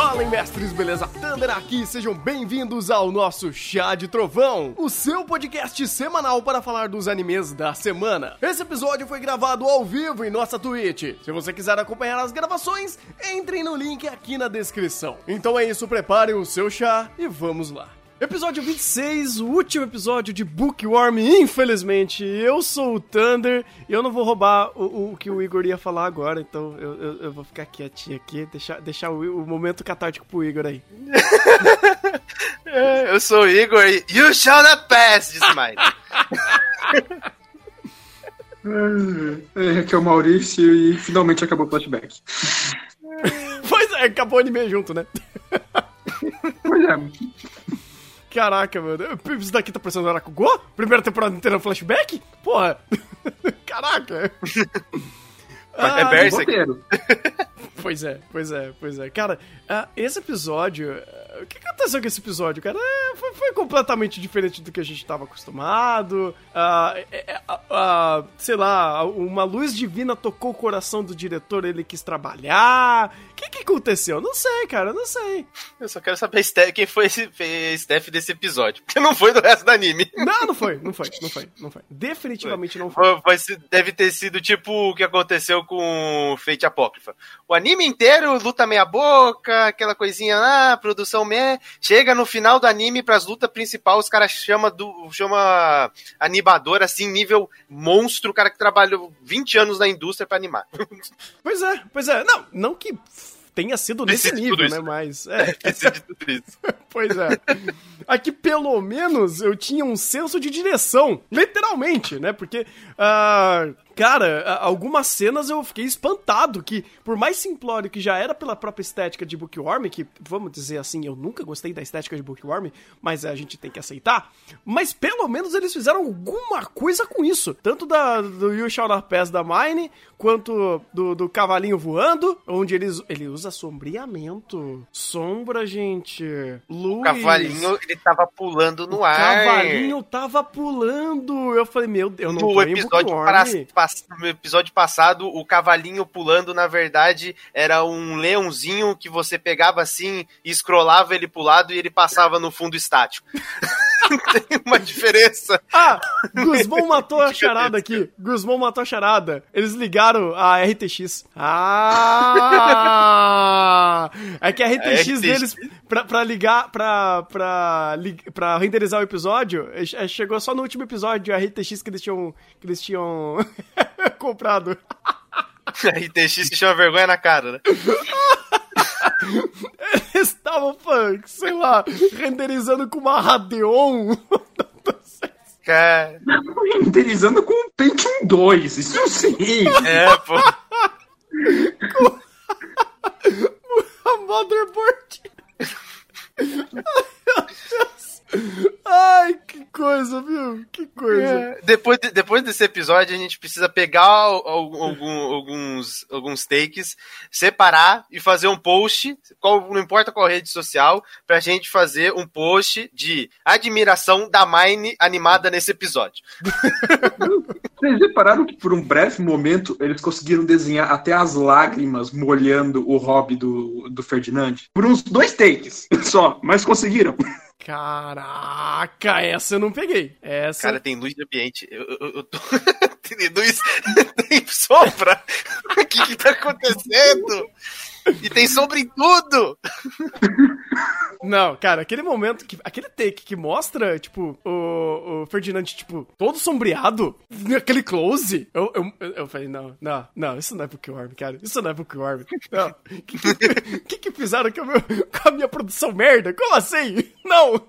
Fala, mestres, beleza? Thunder aqui, sejam bem-vindos ao nosso Chá de Trovão, o seu podcast semanal para falar dos animes da semana. Esse episódio foi gravado ao vivo em nossa Twitch. Se você quiser acompanhar as gravações, entrem no link aqui na descrição. Então é isso, preparem o seu chá e vamos lá. Episódio 26, o último episódio de Bookworm, infelizmente. Eu sou o Thunder e eu não vou roubar o, o que o Igor ia falar agora, então eu, eu, eu vou ficar quietinho aqui, deixar, deixar o, o momento catártico pro Igor aí. eu sou o Igor e You shall not pass, disse Mike. É, aqui é o Maurício e finalmente acabou o flashback. pois é, acabou o anime junto, né? Pois é. Caraca, mano. Isso daqui tá parecendo Arakugo? Primeira temporada inteira no flashback? Porra. Caraca. Ah, é Berserk. pois é, pois é, pois é. Cara, uh, esse episódio. Uh, o que aconteceu com esse episódio, cara? É, foi, foi, completamente diferente do que a gente estava acostumado. Uh, sei lá, uma luz divina tocou o coração do diretor, ele quis trabalhar. O que, que aconteceu? Não sei, cara, não sei. Eu só quero saber quem foi esse staff desse episódio. Porque não foi do resto do anime. Não, não foi, não foi, não foi, não foi. Definitivamente foi. não foi. foi. Deve ter sido tipo o que aconteceu com Fate Apócrifa. O anime inteiro luta meia boca, aquela coisinha lá, produção meh. Chega no final do anime pras lutas principal, os caras chama do chama animador assim, nível monstro, o cara que trabalhou 20 anos na indústria para animar. Pois é, pois é. Não, não que tenha sido nesse nível, né? Mas. É. pois é. Aqui, pelo menos, eu tinha um senso de direção. Literalmente, né? Porque. Uh, cara, algumas cenas eu fiquei espantado que, por mais simplório que já era pela própria estética de Bookworm, que, vamos dizer assim, eu nunca gostei da estética de Bookworm, mas a gente tem que aceitar, mas pelo menos eles fizeram alguma coisa com isso. Tanto da, do You Shall Not Pass da Mine, quanto do, do cavalinho voando, onde eles, ele usa sombreamento. Sombra, gente. Luz. O cavalinho, ele tava pulando no o ar. O cavalinho tava pulando. Eu falei, meu Deus, eu não no tô episódio para, no episódio passado, o cavalinho pulando, na verdade, era um leãozinho que você pegava assim e scrollava ele pro lado e ele passava no fundo estático. Tem uma diferença. Ah, Guzmão matou a charada aqui. Guzmão matou a charada. Eles ligaram a RTX. Ah! É que a RTX, a RTX? deles, pra, pra ligar, pra, pra, pra renderizar o episódio, é, chegou só no último episódio a RTX que eles tinham, que eles tinham comprado. A RTX que chama vergonha na cara, né? Eles estavam, sei lá, renderizando com uma Radeon. Cara. Renderizando com um Pentium 2, isso sim. É, pô. com a motherboard. just Ai, que coisa, viu? Que coisa. É, depois, de, depois desse episódio, a gente precisa pegar algum, alguns, alguns takes, separar e fazer um post, qual, não importa qual rede social, pra gente fazer um post de admiração da Mine animada nesse episódio. Vocês repararam que por um breve momento eles conseguiram desenhar até as lágrimas molhando o hobby do, do Ferdinand? Por uns dois takes só, mas conseguiram. Caraca, essa eu não peguei. Essa... Cara, tem luz de ambiente. Eu, eu, eu tô... tem luz, tem sombra. O que que tá acontecendo? E tem sombra em tudo! Não, cara, aquele momento, que, aquele take que mostra, tipo, o, o Ferdinand, tipo, todo sombreado, aquele close, eu, eu, eu falei, não, não, não, isso não é Bookworm, cara, isso não é Bookworm. Não. O que, que, que, fizeram com a, meu, com a minha produção merda? Como assim? Não!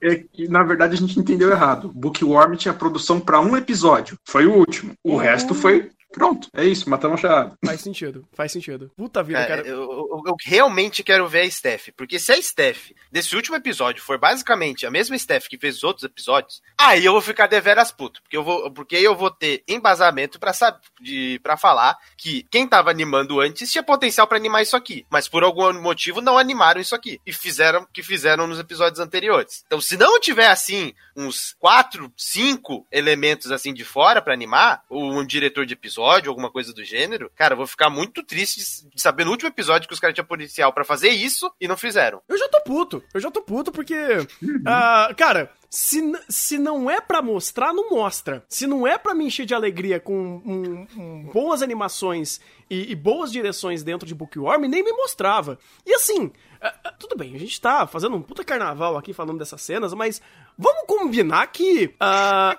É que, na verdade, a gente entendeu errado. Bookworm tinha produção para um episódio. Foi o último. O uhum. resto foi Pronto, é isso, matamos a charada. Faz sentido, faz sentido. Puta vida, é, cara. Eu, eu, eu, realmente quero ver a Steph, porque se a Steph desse último episódio for basicamente a mesma Steph que fez os outros episódios, aí eu vou ficar deveras puto, porque eu vou, porque eu vou ter embasamento para saber, para falar que quem tava animando antes tinha potencial para animar isso aqui, mas por algum motivo não animaram isso aqui e fizeram que fizeram nos episódios anteriores. Então, se não tiver assim uns quatro, cinco elementos assim de fora para animar, um diretor de episódio episódio, alguma coisa do gênero, cara, eu vou ficar muito triste de saber no último episódio que os caras tinham policial para fazer isso e não fizeram. Eu já tô puto, eu já tô puto porque, uh, cara, se, se não é para mostrar, não mostra. Se não é para me encher de alegria com um, um, boas animações e, e, boas direções dentro de Bookworm, nem me mostrava. E assim, uh, uh, tudo bem, a gente tá fazendo um puta carnaval aqui falando dessas cenas, mas vamos combinar que. Uh,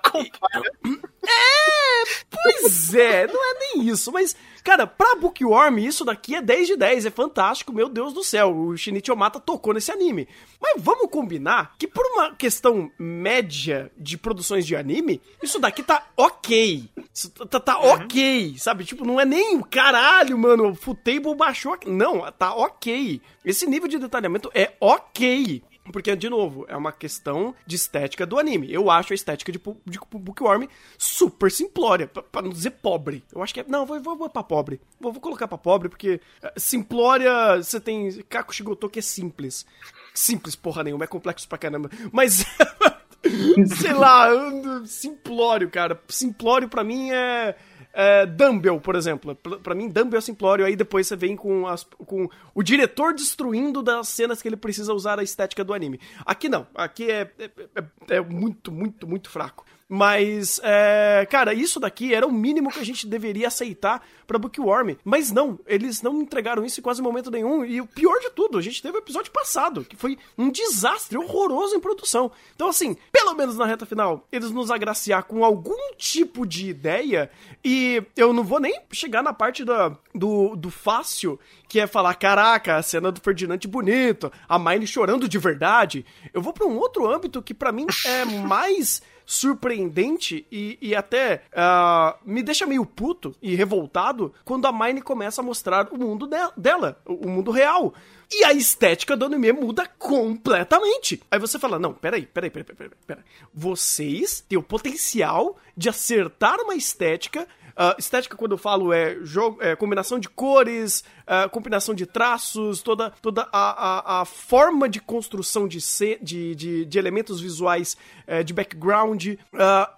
é, pois é, não é nem isso, mas Cara, pra Bookworm, isso daqui é 10 de 10, é fantástico, meu Deus do céu. O Shinichi Omata tocou nesse anime. Mas vamos combinar que por uma questão média de produções de anime, isso daqui tá ok. Isso tá, tá uhum. ok, sabe? Tipo, não é nem caralho, mano, o Futable baixou. Não, tá ok. Esse nível de detalhamento é ok. Porque, de novo, é uma questão de estética do anime. Eu acho a estética de, de Bookworm super simplória, pra, não dizer pobre. Eu acho que é. Não, vou, vou, vou pra pobre. Vou, vou colocar pra pobre, porque uh, simplória, você tem Kaku Shigoto que é simples. Simples, porra nenhuma, é complexo pra caramba. Mas. sei lá, simplório, cara. Simplório pra mim é é, Dumbbell, por exemplo. para mim, Dumbbell é simplório, aí depois você vem com, as, com o diretor destruindo das cenas que ele precisa usar a estética do anime. Aqui não, aqui é, é, é, é muito, muito, muito fraco. Mas, é, cara, isso daqui era o mínimo que a gente deveria aceitar pra Bookworm. Mas não, eles não entregaram isso em quase momento nenhum. E o pior de tudo, a gente teve o episódio passado, que foi um desastre horroroso em produção. Então, assim, pelo menos na reta final, eles nos agraciar com algum tipo de ideia. E eu não vou nem chegar na parte da, do, do fácil, que é falar: caraca, a cena do Ferdinand bonito, a Mine chorando de verdade. Eu vou para um outro âmbito que para mim é mais surpreendente e, e até uh, me deixa meio puto e revoltado quando a Mine começa a mostrar o mundo de dela, o mundo real. E a estética do anime muda completamente. Aí você fala: não, peraí, peraí, peraí, peraí, peraí. Vocês têm o potencial de acertar uma estética Uh, estética, quando eu falo, é, jogo, é combinação de cores, uh, combinação de traços, toda, toda a, a, a forma de construção de, de, de, de elementos visuais uh, de background. Uh,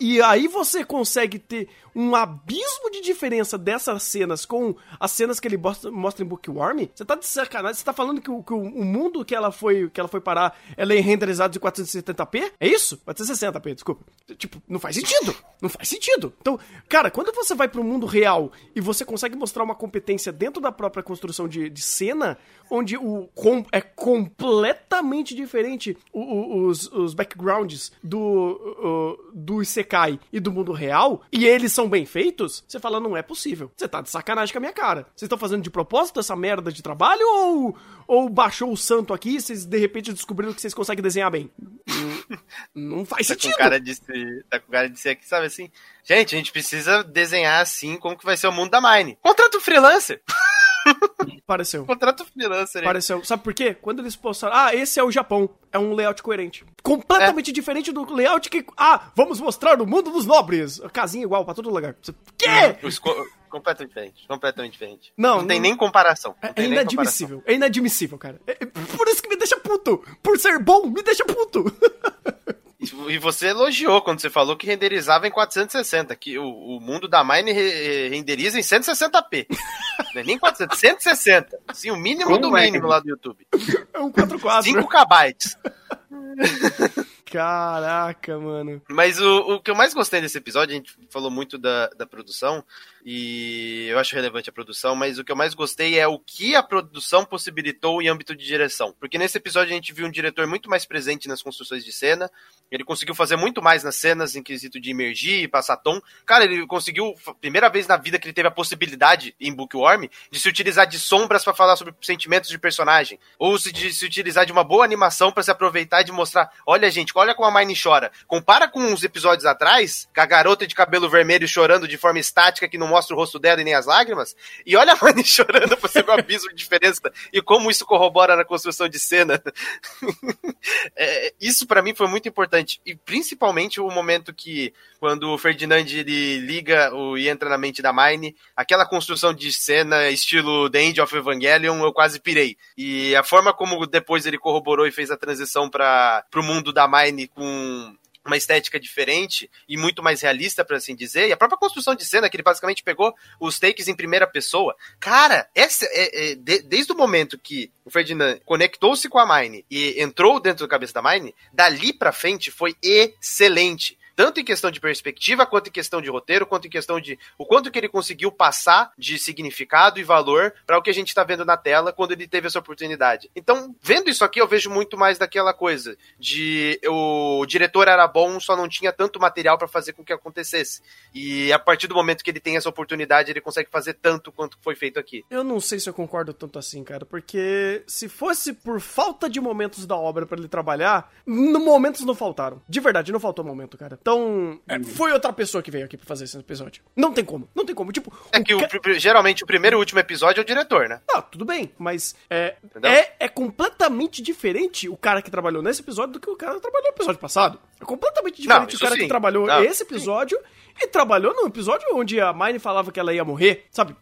e aí você consegue ter um abismo de diferença dessas cenas com as cenas que ele mostra, mostra em Bookworm. Você tá de sacanagem? Você tá falando que, o, que o, mundo que ela foi que ela foi parar ela é renderizado em 470p? É isso? 460p, desculpa. Tipo, não faz sentido. Não faz sentido. Então, cara, quando você vai pro mundo real e você consegue mostrar uma competência dentro da própria construção de, de cena, onde o com, é completamente diferente o, o, os, os backgrounds do, do Isekai e do mundo real, e eles são bem feitos, você fala, não é possível. Você tá de sacanagem com a minha cara. Vocês estão fazendo de propósito essa merda de trabalho ou, ou baixou o santo aqui e vocês de repente descobriram que vocês conseguem desenhar bem? não, não faz tá sentido. Com cara de ser, tá com cara de ser aqui, sabe assim? Gente, a gente precisa desenhar assim como que vai ser o mundo da Mine. Contrata um freelancer! Pareceu. Contrato freelancer. Pareceu. Sabe por quê? Quando eles postaram, ah, esse é o Japão. É um layout coerente. Completamente é. diferente do layout que, ah, vamos mostrar o mundo dos nobres. Casinha igual pra todo lugar. Quê? Completamente diferente. Completamente diferente. Não, não tem não... nem comparação. É, inadmissível. Comparação. É inadmissível, cara. É, por isso que me deixa puto. Por ser bom, me deixa puto. E você elogiou quando você falou que renderizava em 460, que o, o mundo da Mine re, renderiza em 160p. Não é nem 400, 160. Sim, o mínimo Como do é? mínimo lá do YouTube. É um 44. 5 KB. Caraca, mano. Mas o, o que eu mais gostei desse episódio, a gente falou muito da, da produção, e eu acho relevante a produção, mas o que eu mais gostei é o que a produção possibilitou em âmbito de direção. Porque nesse episódio a gente viu um diretor muito mais presente nas construções de cena, ele conseguiu fazer muito mais nas cenas em quesito de emergir e passar tom. Cara, ele conseguiu, primeira vez na vida que ele teve a possibilidade em Bookworm, de se utilizar de sombras para falar sobre sentimentos de personagem, ou se, de se utilizar de uma boa animação para se aproveitar de mostrar, olha gente, olha como a Mine chora. Compara com uns episódios atrás, com a garota de cabelo vermelho chorando de forma estática que não mostra o rosto dela e nem as lágrimas. E olha a Fanny chorando você ver o abismo de diferença e como isso corrobora na construção de cena. é, isso para mim foi muito importante. E principalmente o momento que, quando o Ferdinand ele liga o, e entra na mente da Mine, aquela construção de cena, estilo The End of Evangelion, eu quase pirei. E a forma como depois ele corroborou e fez a transição para pro mundo da Mine com uma estética diferente e muito mais realista, para assim dizer. E a própria construção de cena, que ele basicamente pegou os takes em primeira pessoa. Cara, essa é, é de, desde o momento que o Ferdinand conectou-se com a Mine e entrou dentro da cabeça da Mine, dali pra frente foi excelente tanto em questão de perspectiva, quanto em questão de roteiro, quanto em questão de o quanto que ele conseguiu passar de significado e valor para o que a gente está vendo na tela quando ele teve essa oportunidade. Então, vendo isso aqui, eu vejo muito mais daquela coisa de o diretor era bom, só não tinha tanto material para fazer com que acontecesse. E a partir do momento que ele tem essa oportunidade, ele consegue fazer tanto quanto foi feito aqui. Eu não sei se eu concordo tanto assim, cara, porque se fosse por falta de momentos da obra para ele trabalhar, no momentos não faltaram. De verdade, não faltou momento, cara. Então, então, é, foi outra pessoa que veio aqui pra fazer esse episódio. Não tem como, não tem como. Tipo, é que ca... geralmente o primeiro e o último episódio é o diretor, né? Ah, tudo bem, mas é, é, é, completamente diferente o cara que trabalhou nesse episódio do que o cara que trabalhou no episódio passado. É completamente diferente não, o cara sim. que trabalhou não, esse episódio sim. e trabalhou no episódio onde a Mine falava que ela ia morrer, sabe?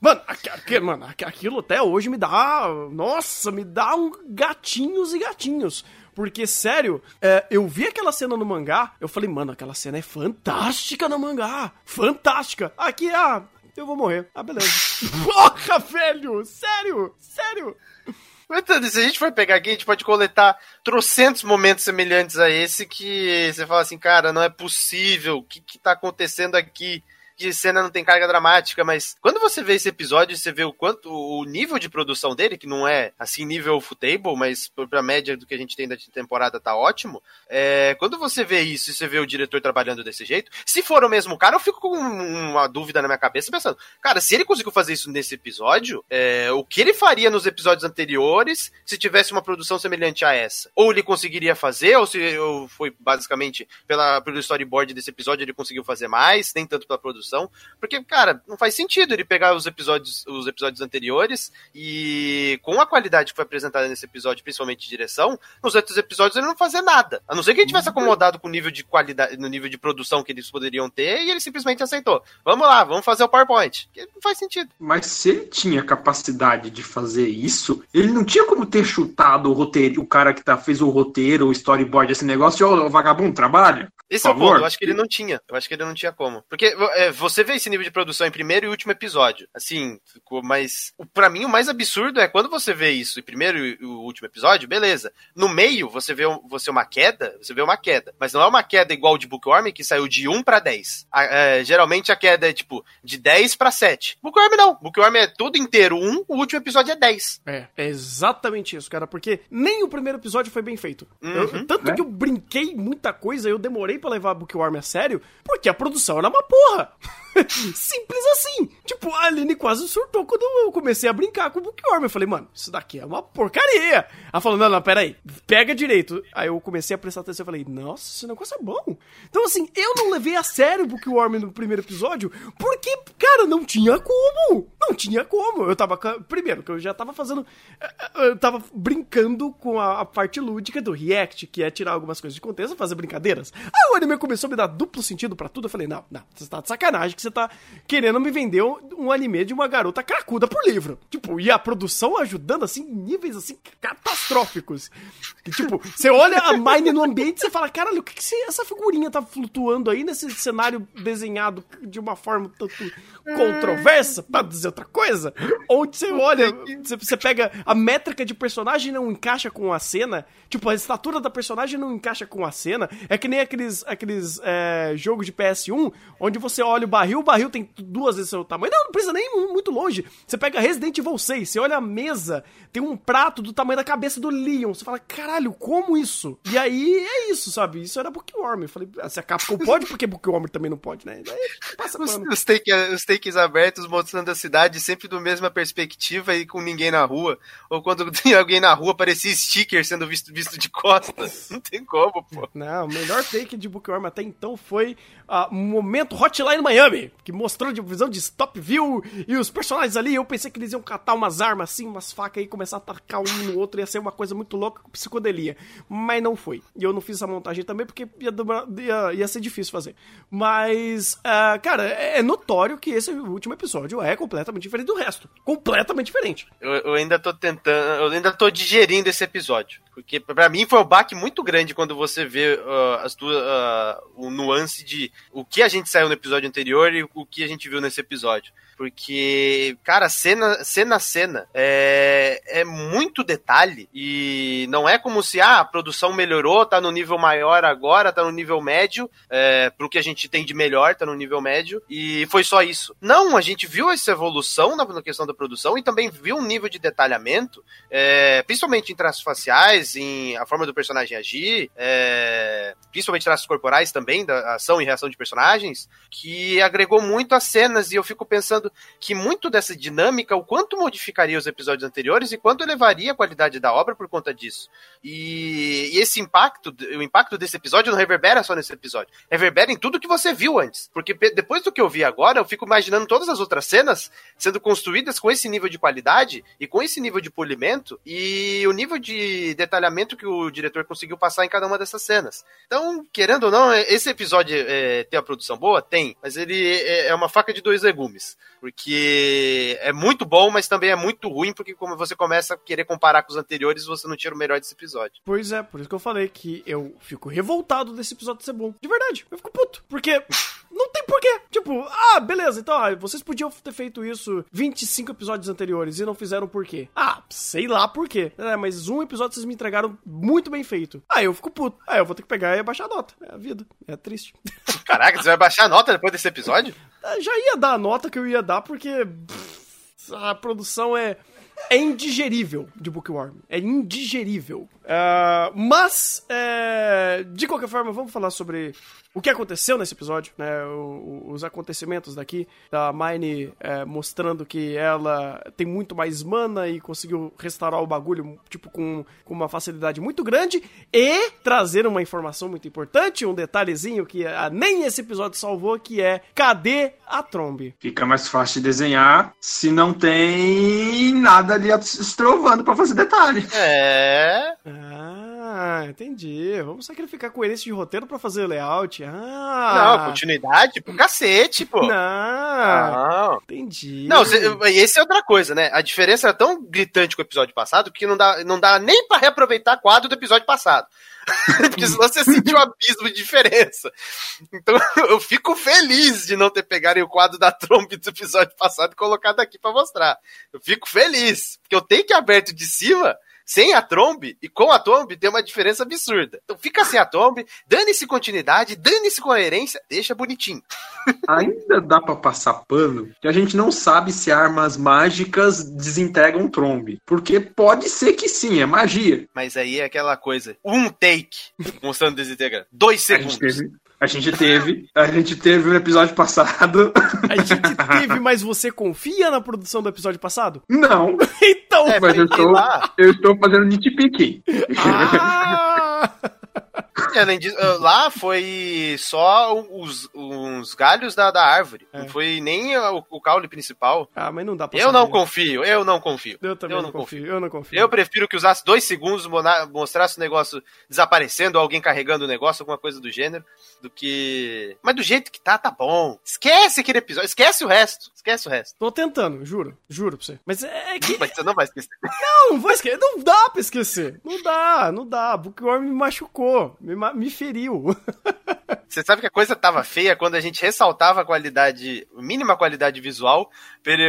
Mano, aquilo, mano, aquilo até hoje me dá. Nossa, me dá um gatinhos e gatinhos. Porque, sério, é, eu vi aquela cena no mangá, eu falei, mano, aquela cena é fantástica no mangá. Fantástica. Aqui, ah, eu vou morrer. Ah, beleza. Porra, velho! Sério! Sério! Então, se a gente for pegar aqui, a gente pode coletar trocentos momentos semelhantes a esse que você fala assim, cara, não é possível, o que, que tá acontecendo aqui? De cena não tem carga dramática, mas quando você vê esse episódio, você vê o quanto o nível de produção dele, que não é assim nível futebol, mas pra média do que a gente tem da temporada tá ótimo. É, quando você vê isso e você vê o diretor trabalhando desse jeito, se for o mesmo cara, eu fico com uma dúvida na minha cabeça pensando, cara, se ele conseguiu fazer isso nesse episódio, é, o que ele faria nos episódios anteriores se tivesse uma produção semelhante a essa? Ou ele conseguiria fazer, ou se ou foi basicamente pela, pelo storyboard desse episódio ele conseguiu fazer mais, nem tanto pela produção produção, porque, cara, não faz sentido ele pegar os episódios, os episódios anteriores e com a qualidade que foi apresentada nesse episódio, principalmente de direção, nos outros episódios ele não fazer nada. A não ser que ele tivesse acomodado com o nível de qualidade, no nível de produção que eles poderiam ter e ele simplesmente aceitou. Vamos lá, vamos fazer o PowerPoint. Que não faz sentido. Mas se ele tinha capacidade de fazer isso, ele não tinha como ter chutado o roteiro, o cara que tá, fez o roteiro, o storyboard, esse negócio, ô, oh, vagabundo, trabalha. Esse é o ponto, eu acho que ele não tinha. Eu acho que ele não tinha como. Porque é, você vê esse nível de produção em primeiro e último episódio. Assim, ficou mais. para mim, o mais absurdo é quando você vê isso em primeiro e o último episódio, beleza. No meio, você vê, você uma queda, você vê uma queda. Mas não é uma queda igual de Bookworm, que saiu de 1 para 10. A, é, geralmente a queda é tipo de 10 para 7. Bookworm não. Bookworm é tudo inteiro 1, o último episódio é 10. É, é exatamente isso, cara. Porque nem o primeiro episódio foi bem feito. Uhum, eu, tanto né? que eu brinquei muita coisa, eu demorei para levar Bookworm a sério, porque a produção era uma porra. Simples assim. Tipo, a Aline quase surtou quando eu comecei a brincar com o Bookworm. Eu falei, mano, isso daqui é uma porcaria. Ela falou, não, não, pera aí, pega direito. Aí eu comecei a prestar atenção e falei, nossa, esse negócio é bom. Então, assim, eu não levei a sério o Bookworm no primeiro episódio, porque, cara, não tinha como. Não tinha como. Eu tava. Primeiro, que eu já tava fazendo. Eh, eh, eu tava brincando com a, a parte lúdica do React, que é tirar algumas coisas de contexto e fazer brincadeiras. Aí o anime começou a me dar duplo sentido para tudo. Eu falei, não, não, você tá de sacanagem que você tá querendo me vender um, um anime de uma garota cracuda por livro. Tipo, e a produção ajudando, assim, em níveis, assim, catastróficos. Que, tipo, você olha a Mine no ambiente e você fala, caralho, o que, que essa figurinha tá flutuando aí nesse cenário desenhado de uma forma tanto controversa, pra dizer outra coisa? Onde você olha, você, você pega a métrica de personagem não encaixa com a cena, tipo, a estatura da personagem não encaixa com a cena. É que nem aqueles, aqueles é, jogos de PS1, onde você olha o barril, o barril tem duas vezes o seu tamanho. Não, não precisa nem muito longe. Você pega Resident Evil 6, você olha a mesa, tem um prato do tamanho da cabeça do Leon. Você fala, caralho, como isso? E aí é isso, sabe? Isso era Bookworm. Eu falei, ah, se a Capcom pode, porque Bookworm também não pode, né? Daí passa os, os, take, os takes abertos mostrando a cidade sempre do mesma perspectiva e com ninguém na rua. Ou quando tem alguém na rua, parecia sticker sendo visto, visto de costas. Não tem como, pô. Não, o melhor take de Bookworm até então foi a momento Hotline Miami, que mostrou de visão de stop view e os personagens ali, eu pensei que eles iam catar umas armas assim, umas facas aí, começar a atacar um no outro, ia ser uma coisa muito louca com psicodelia. Mas não foi. E eu não fiz essa montagem também porque ia, ia, ia ser difícil fazer. Mas, uh, cara, é, é notório que esse último episódio é completamente diferente do resto. Completamente diferente. Eu, eu ainda tô tentando, eu ainda tô digerindo esse episódio. Porque para mim foi um baque muito grande quando você vê uh, as uh, o nuance de o que a gente saiu no episódio anterior e o que a gente viu nesse episódio. Porque, cara, cena, cena cena é, é muito detalhe e não é como se ah, a produção melhorou, tá no nível maior agora, tá no nível médio, é, pro que a gente tem de melhor, tá no nível médio, e foi só isso. Não, a gente viu essa evolução na, na questão da produção e também viu um nível de detalhamento, é, principalmente em traços faciais, em a forma do personagem agir, é, principalmente traços corporais também, da ação e reação de personagens, que agregou muito às cenas e eu fico pensando pensando que muito dessa dinâmica, o quanto modificaria os episódios anteriores e quanto elevaria a qualidade da obra por conta disso. E, e esse impacto, o impacto desse episódio não reverbera só nesse episódio, reverbera em tudo que você viu antes. Porque depois do que eu vi agora, eu fico imaginando todas as outras cenas sendo construídas com esse nível de qualidade e com esse nível de polimento e o nível de detalhamento que o diretor conseguiu passar em cada uma dessas cenas. Então, querendo ou não, esse episódio é, tem a produção boa? Tem, mas ele é, é uma faca de dois legumes. Porque é muito bom, mas também é muito ruim, porque como você começa a querer comparar com os anteriores, você não tira o melhor desse episódio. Pois é, por isso que eu falei que eu fico revoltado desse episódio ser bom. De verdade, eu fico puto. Porque não tem porquê. Tipo, ah, beleza, então, ah, vocês podiam ter feito isso 25 episódios anteriores e não fizeram por quê? Ah, sei lá por quê. É, mas um episódio vocês me entregaram muito bem feito. Ah, eu fico puto. Ah, eu vou ter que pegar e baixar a nota. É a vida. É triste. Caraca, você vai baixar a nota depois desse episódio? É, já ia dar a nota que eu ia dar, porque pff, a produção é, é indigerível de Bookworm. É indigerível. Uh, mas, é, de qualquer forma, vamos falar sobre o que aconteceu nesse episódio, né? O, os acontecimentos daqui, da Mine é, mostrando que ela tem muito mais mana e conseguiu restaurar o bagulho, tipo, com, com uma facilidade muito grande, e trazer uma informação muito importante, um detalhezinho que a, nem esse episódio salvou, que é cadê a Trombe? Fica mais fácil de desenhar se não tem nada ali estrovando para fazer detalhe. É. Ah, entendi. Vamos sacrificar coerência de roteiro para fazer layout. Ah. Não, continuidade pro cacete, pô. Não. não. Entendi. Não, esse é outra coisa, né? A diferença era tão gritante com o episódio passado que não dá, não dá nem para reaproveitar quadro do episódio passado. Porque senão você sentiu um abismo de diferença. Então eu fico feliz de não ter pegado o quadro da trompe do episódio passado e colocado aqui para mostrar. Eu fico feliz, porque eu tenho que aberto de cima sem a Trombe e com a Trombe tem uma diferença absurda. Então fica sem a Trombe, dane-se continuidade, dane-se coerência, deixa bonitinho. Ainda dá para passar pano que a gente não sabe se armas mágicas desintegram Trombe. Porque pode ser que sim, é magia. Mas aí é aquela coisa, um take mostrando desintegrar. Dois segundos. A gente teve, a gente teve no episódio passado. A gente teve, mas você confia na produção do episódio passado? Não. então, é, mas eu estou, eu estou fazendo nitpicking. Ah! E além disso, ah, lá foi só os, os galhos da, da árvore. É. Não foi nem o, o, caule principal. Ah, mas não dá pra Eu saber. não confio, eu não confio. Eu também eu não, confio, confio, eu não confio. Eu prefiro que usasse dois segundos, mostrasse o negócio desaparecendo, alguém carregando o negócio, alguma coisa do gênero, do que. Mas do jeito que tá, tá bom. Esquece aquele episódio, esquece o resto. Esquece o resto. Tô tentando, juro, juro pra você. Mas é que. Mas você não vai esquecer. Não, não vou esquecer. Não dá pra esquecer. Não dá, não dá. Bookworm me machucou. Me, me feriu. Você sabe que a coisa tava feia quando a gente ressaltava a qualidade, mínima qualidade visual,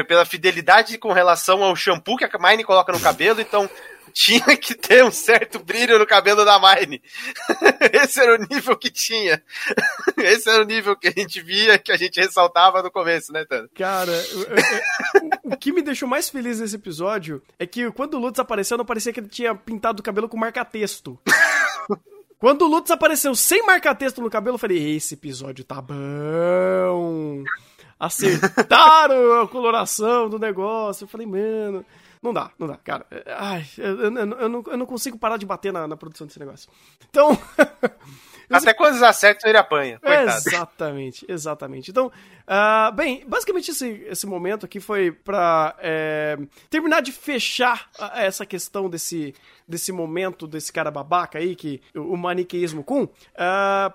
pela fidelidade com relação ao shampoo que a Mine coloca no cabelo, então tinha que ter um certo brilho no cabelo da Mine. Esse era o nível que tinha. Esse era o nível que a gente via, que a gente ressaltava no começo, né, Tano? Cara, o, o, que me deixou mais feliz nesse episódio é que quando o Lutz apareceu, não parecia que ele tinha pintado o cabelo com marca-texto. Quando o Lutz apareceu sem marcar texto no cabelo, eu falei: esse episódio tá bom. Acertaram a coloração do negócio. Eu falei, mano. Não dá, não dá, cara. Ai, eu, eu, eu, não, eu não consigo parar de bater na, na produção desse negócio. Então, Até quando eles acertam, ele apanha. Coitado. Exatamente, exatamente. Então, uh, bem, basicamente esse, esse momento aqui foi pra é, terminar de fechar essa questão desse desse momento desse cara babaca aí, que o maniqueísmo com, uh,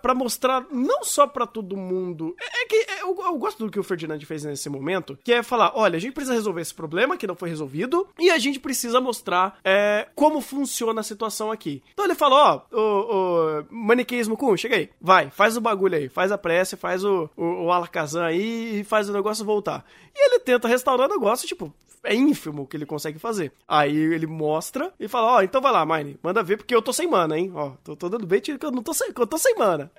para mostrar não só para todo mundo. É, é que é, eu, eu, gosto do que o Ferdinand fez nesse momento, que é falar: olha, a gente precisa resolver esse problema que não foi resolvido e a gente precisa mostrar é, como funciona a situação aqui. Então ele falou: ó, o, o maniqueísmo com, chega aí, vai, faz o bagulho aí, faz a prece, faz o, o, o Alakazam aí e faz o negócio voltar. E ele tenta restaurar o negócio, tipo, é ínfimo o que ele consegue fazer. Aí ele mostra e fala: Ó, oh, então vai lá, Mine, manda ver, porque eu tô sem mana, hein? Ó, tô, tô dando bait que eu não tô sem, eu tô sem mana.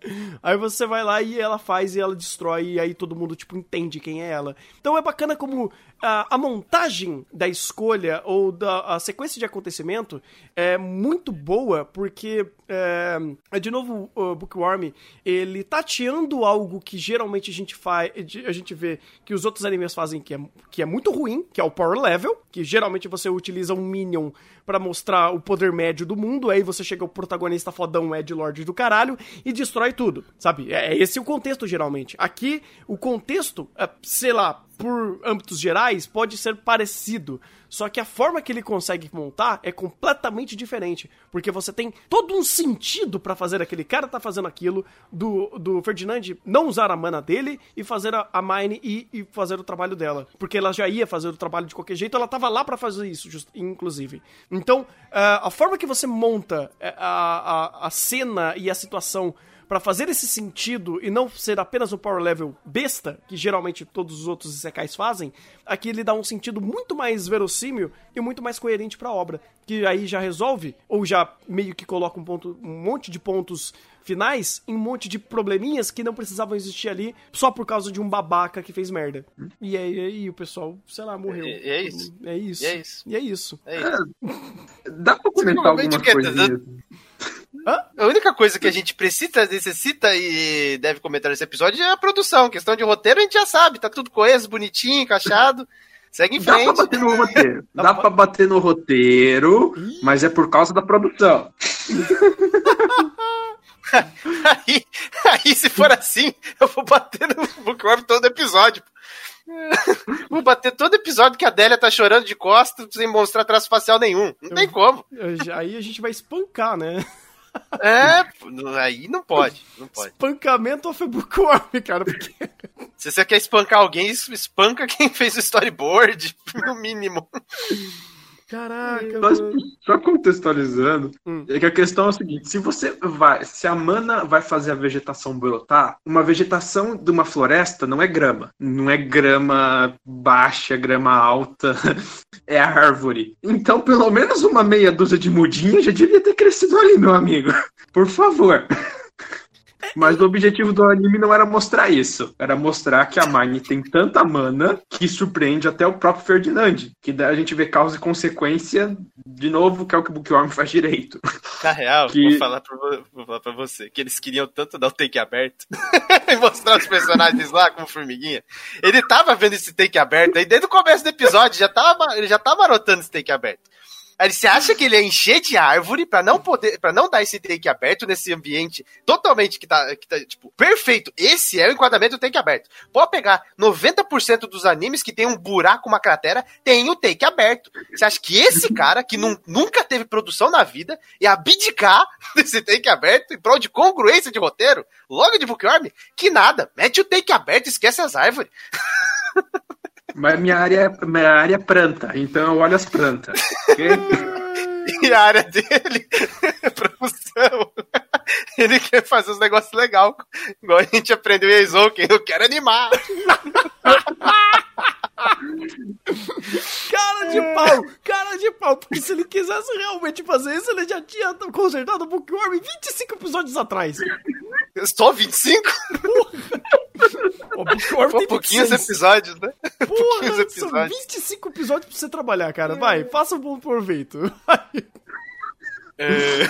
Aí você vai lá e ela faz e ela destrói, e aí todo mundo, tipo, entende quem é ela. Então é bacana como a, a montagem da escolha ou da sequência de acontecimento é muito boa, porque, é, é de novo, o Bookworm, ele tateando algo que geralmente a gente faz, a gente vê que os outros animes fazem que é, que é muito ruim, que é o Power Level, que geralmente você utiliza um Minion para mostrar o poder médio do mundo, aí você chega o protagonista fodão Ed Lord do caralho e destrói tudo, sabe? É, é esse o contexto geralmente. Aqui, o contexto, é, sei lá, por âmbitos gerais, pode ser parecido. Só que a forma que ele consegue montar é completamente diferente. Porque você tem todo um sentido para fazer aquele cara tá fazendo aquilo, do, do Ferdinand não usar a mana dele e fazer a, a Mine e, e, fazer o trabalho dela. Porque ela já ia fazer o trabalho de qualquer jeito, ela tava lá para fazer isso, just, inclusive. Então, uh, a forma que você monta eh, a, a, a cena e a situação para fazer esse sentido e não ser apenas um power level besta, que geralmente todos os outros Isekais fazem, aqui ele dá um sentido muito mais verossímil e muito mais coerente para a obra, que aí já resolve ou já meio que coloca um ponto, um monte de pontos finais em um monte de probleminhas que não precisavam existir ali só por causa de um babaca que fez merda. E aí, aí o pessoal, sei lá, morreu. E, é isso. É isso. E é isso. E é isso. É isso. É, dá pra comentar alguma coisa. Hã? A única coisa que a gente precisa, necessita e deve comentar nesse episódio é a produção. Questão de roteiro a gente já sabe, tá tudo coeso, bonitinho, encaixado. Segue em frente. Dá pra bater no roteiro. Dá pra bater no roteiro, mas é por causa da produção. aí, aí, se for assim, eu vou bater no Bookworm todo episódio. Vou bater todo episódio que a Délia tá chorando de costas sem mostrar traço facial nenhum. Não eu, tem como. Eu, aí a gente vai espancar, né? É, aí não pode, não pode. Espancamento of bookworm, cara. Porque... Se você quer espancar alguém, espanca quem fez o storyboard, no mínimo. Caraca, só, só contextualizando, hum. é que a questão é a seguinte: se você vai, se a mana vai fazer a vegetação brotar, uma vegetação de uma floresta não é grama, não é grama baixa, grama alta, é árvore. Então, pelo menos uma meia dúzia de mudinha já devia ter crescido ali, meu amigo. Por favor. Mas o objetivo do anime não era mostrar isso. Era mostrar que a Mine tem tanta mana que surpreende até o próprio Ferdinand. Que daí a gente vê causa e consequência, de novo, que é o que o Bookworm faz direito. Na real, que... vou, falar pra, vou falar pra você, que eles queriam tanto dar o take aberto e mostrar os personagens lá como formiguinha. Ele tava vendo esse take aberto aí desde o começo do episódio, já tava, ele já tava anotando esse take aberto. Aí você acha que ele ia encher de árvore para não poder, para não dar esse take aberto nesse ambiente totalmente que tá, que tá, tipo, perfeito. Esse é o enquadramento do take aberto. Pode pegar 90% dos animes que tem um buraco, uma cratera, tem o take aberto. Você acha que esse cara, que nunca teve produção na vida, ia abdicar desse take aberto em prol de congruência de roteiro? Logo de Bookworm? Que nada. Mete o take aberto e esquece as árvores. Mas minha área, é, minha área é planta, então eu olho as plantas. Okay? e a área dele é produção. Ele quer fazer uns negócios legais. Igual a gente aprendeu em Exoken, eu quero animar. cara de pau, cara de pau. Porque se ele quisesse realmente fazer isso, ele já tinha consertado o Bookworm 25 episódios atrás. Só 25? O Bookworm tem pouquinhos episódios, né? Porra, episódios. são 25 episódios pra você trabalhar, cara. Vai, faça um bom proveito. É...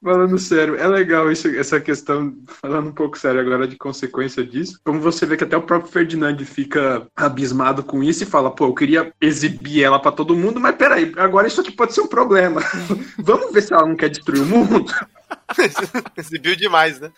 falando sério, é legal isso, essa questão, falando um pouco sério agora de consequência disso, como você vê que até o próprio Ferdinand fica abismado com isso e fala, pô, eu queria exibir ela para todo mundo, mas peraí, agora isso aqui pode ser um problema. Vamos ver se ela não quer destruir o mundo? Exibiu demais, né?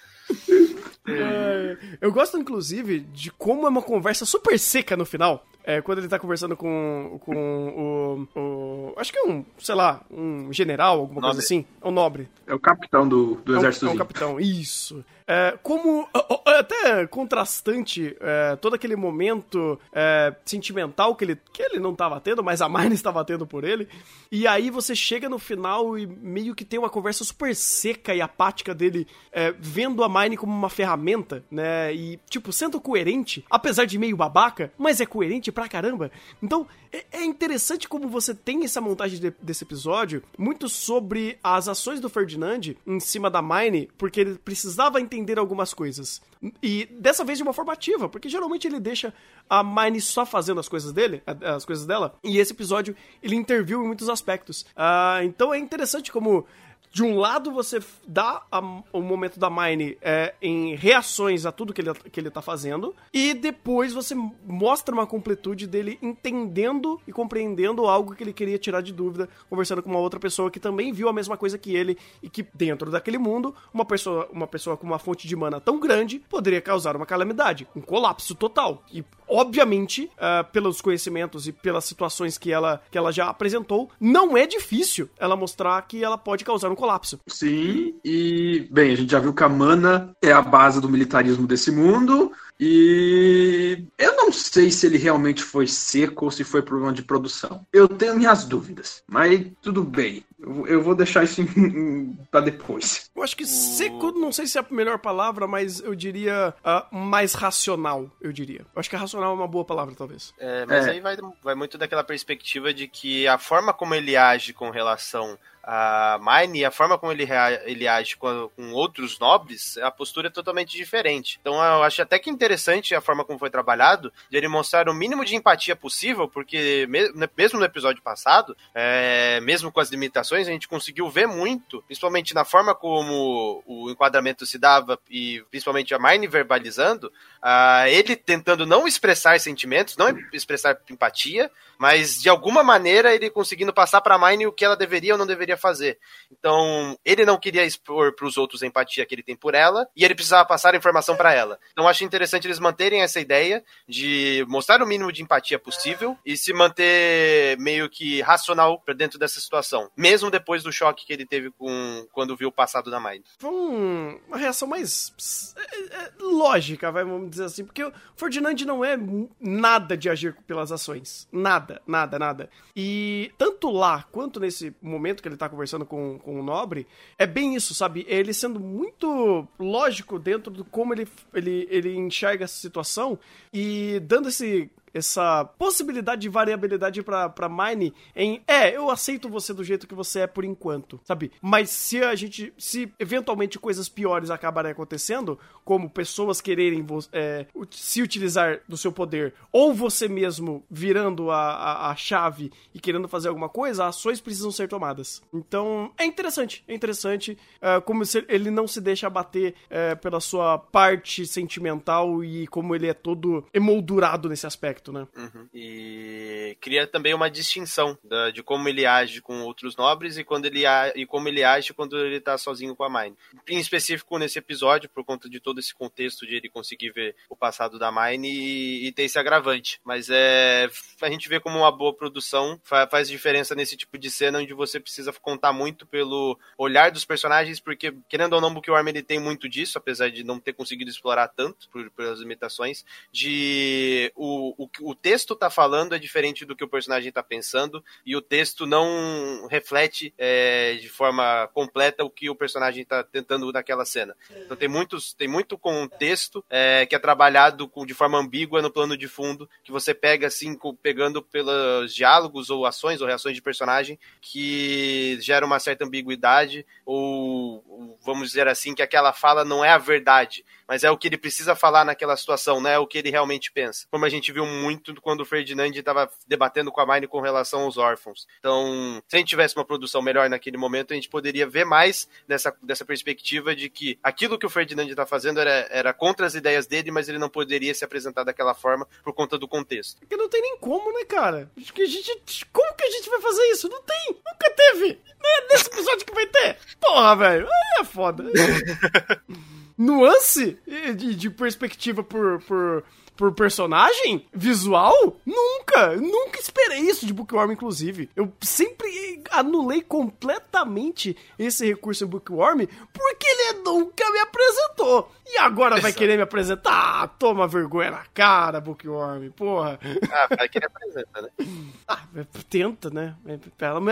É, eu gosto, inclusive, de como é uma conversa super seca no final. É, quando ele tá conversando com, com o, o, Acho que é um, sei lá, um general, alguma nobre. coisa assim. É um nobre. É o capitão do, do exército. É um, é um capitão, isso. É, como até contrastante é, todo aquele momento é, sentimental que ele, que ele não estava tendo, mas a Mine estava tendo por ele. E aí você chega no final e meio que tem uma conversa super seca e apática dele, é, vendo a Mine como uma ferramenta, né? E, tipo, sendo coerente, apesar de meio babaca, mas é coerente pra caramba. Então, é, é interessante como você tem essa montagem de, desse episódio, muito sobre as ações do Ferdinand em cima da Mine, porque ele precisava entender entender algumas coisas. E dessa vez de uma forma ativa, porque geralmente ele deixa a Mine só fazendo as coisas dele, as coisas dela, e esse episódio ele interviu em muitos aspectos. Uh, então é interessante como de um lado você dá a, o momento da Mine é, em reações a tudo que ele, que ele tá fazendo, e depois você mostra uma completude dele entendendo e compreendendo algo que ele queria tirar de dúvida, conversando com uma outra pessoa que também viu a mesma coisa que ele, e que dentro daquele mundo, uma pessoa, uma pessoa com uma fonte de mana tão grande poderia causar uma calamidade, um colapso total. E obviamente, uh, pelos conhecimentos e pelas situações que ela, que ela já apresentou, não é difícil ela mostrar que ela pode causar um colapso. Sim, e bem, a gente já viu que a mana é a base do militarismo desse mundo. E eu não sei se ele realmente foi seco ou se foi problema de produção. Eu tenho minhas dúvidas, mas tudo bem. Eu vou deixar isso para depois. Eu acho que seco, não sei se é a melhor palavra, mas eu diria uh, mais racional, eu diria. Eu acho que racional é uma boa palavra, talvez. É, mas é. aí vai, vai muito daquela perspectiva de que a forma como ele age com relação a Mine, a forma como ele, ele age com, com, outros nobres, a postura é totalmente diferente. Então eu acho até que interessante a forma como foi trabalhado, de ele mostrar o mínimo de empatia possível, porque mesmo no episódio passado, é, mesmo com as limitações, a gente conseguiu ver muito, principalmente na forma como o enquadramento se dava e principalmente a Mine verbalizando, ele tentando não expressar sentimentos, não expressar empatia, mas de alguma maneira ele conseguindo passar para Mine o que ela deveria ou não deveria fazer. Então, ele não queria expor para os outros a empatia que ele tem por ela e ele precisava passar a informação para ela. Então, acho interessante eles manterem essa ideia de mostrar o mínimo de empatia possível e se manter meio que racional para dentro dessa situação, mesmo depois do choque que ele teve com quando viu o passado da Mine. Foi uma reação mais é, é, lógica, vamos dizer assim, porque o Ferdinand não é nada de agir pelas ações, nada Nada, nada, nada. E tanto lá quanto nesse momento que ele tá conversando com, com o Nobre, é bem isso, sabe? Ele sendo muito lógico dentro do como ele, ele, ele enxerga essa situação e dando esse essa possibilidade de variabilidade para Mine em é, eu aceito você do jeito que você é por enquanto, sabe? Mas se a gente, se eventualmente coisas piores acabarem acontecendo, como pessoas quererem é, se utilizar do seu poder, ou você mesmo virando a, a, a, chave e querendo fazer alguma coisa, ações precisam ser tomadas. Então, é interessante, é interessante uh, como ele não se deixa abater uh, pela sua parte sentimental e como ele é todo emoldurado nesse aspecto aspecto, né? Uhum. E cria também uma distinção da, de como ele age com outros nobres e, quando ele e como ele age quando ele tá sozinho com a Mine. Em específico nesse episódio, por conta de todo esse contexto de ele conseguir ver o passado da Mine e, e ter esse agravante. Mas é a gente vê como uma boa produção fa faz diferença nesse tipo de cena onde você precisa contar muito pelo olhar dos personagens, porque querendo ou não, o Bookworm ele tem muito disso, apesar de não ter conseguido explorar tanto por, pelas limitações, de o, o o texto tá falando é diferente do que o personagem tá pensando e o texto não reflete é, de forma completa o que o personagem tá tentando naquela cena. Então tem muitos, tem muito contexto é, que é trabalhado com, de forma ambígua no plano de fundo que você pega assim, com, pegando pelos diálogos ou ações ou reações de personagem que gera uma certa ambiguidade ou vamos dizer assim que aquela fala não é a verdade, mas é o que ele precisa falar naquela situação, não é o que ele realmente pensa. Como a gente viu muito quando o Ferdinand estava debatendo com a Mine com relação aos órfãos. Então, se a gente tivesse uma produção melhor naquele momento, a gente poderia ver mais dessa, dessa perspectiva de que aquilo que o Ferdinand está fazendo era, era contra as ideias dele, mas ele não poderia se apresentar daquela forma por conta do contexto. Porque não tem nem como, né, cara? Que a gente. Como que a gente vai fazer isso? Não tem! Nunca teve! Não é nesse episódio que vai ter! Porra, velho! É foda. Nuance de, de perspectiva por, por por personagem visual? Nunca! Nunca esperei isso de Bookworm, inclusive. Eu sempre anulei completamente esse recurso em Bookworm porque ele nunca me apresentou. E agora vai querer me apresentar? Ah, toma vergonha na cara, Bookworm, porra. Ah, vai querer apresentar, né? Ah, tenta, né?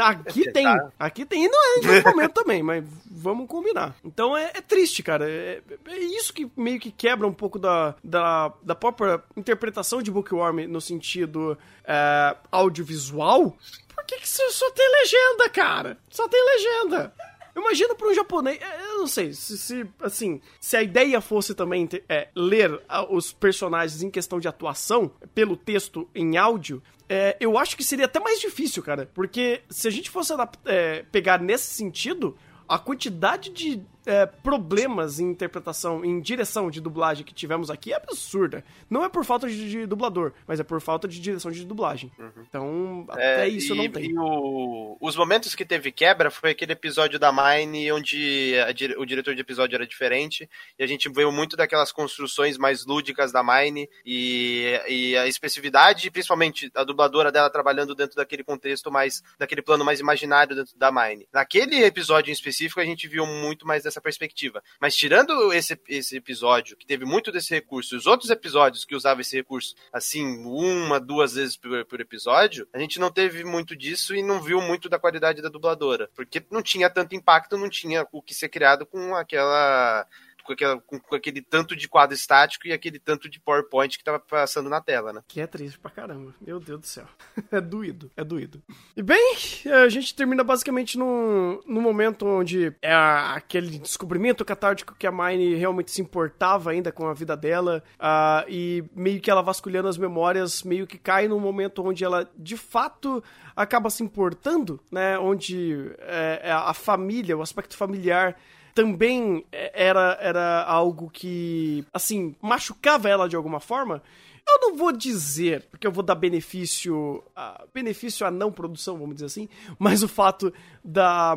Aqui tem, aqui tem, e não é no momento também, mas vamos combinar. Então é, é triste, cara. É, é, isso que meio que quebra um pouco da, da, da própria interpretação de Bookworm no sentido é, audiovisual, por que, que só tem legenda, cara? Só tem legenda. Imagina para um japonês, é, eu não sei, se, se, assim, se a ideia fosse também é, ler os personagens em questão de atuação pelo texto em áudio, é, eu acho que seria até mais difícil, cara. Porque se a gente fosse é, pegar nesse sentido, a quantidade de é, problemas em interpretação, em direção de dublagem que tivemos aqui é absurda. Não é por falta de, de dublador, mas é por falta de direção de dublagem. Uhum. Então, até é, isso e, não tem. E o, os momentos que teve quebra foi aquele episódio da Mine onde a, o diretor de episódio era diferente e a gente veio muito daquelas construções mais lúdicas da Mine e, e a especificidade, principalmente a dubladora dela trabalhando dentro daquele contexto mais, daquele plano mais imaginário dentro da Mine. Naquele episódio em específico, a gente viu muito mais dessa essa perspectiva. Mas tirando esse, esse episódio, que teve muito desse recurso, e os outros episódios que usavam esse recurso, assim, uma, duas vezes por, por episódio, a gente não teve muito disso e não viu muito da qualidade da dubladora. Porque não tinha tanto impacto, não tinha o que ser criado com aquela com, com, com, aquele tanto de quadro estático e aquele tanto de PowerPoint que tava passando na tela, né? Que é triste pra caramba. Meu Deus do céu. é doído, é doído. E bem, a gente termina basicamente no, no momento onde é aquele descobrimento catártico que a Mine realmente se importava ainda com a vida dela uh, e meio que ela vasculhando as memórias, meio que cai num momento onde ela de fato acaba se importando, né? Onde é, é a família, o aspecto familiar também é, era, era algo que, assim, machucava ela de alguma forma. Eu não vou dizer, porque eu vou dar benefício a, benefício à não produção, vamos dizer assim, mas o fato da,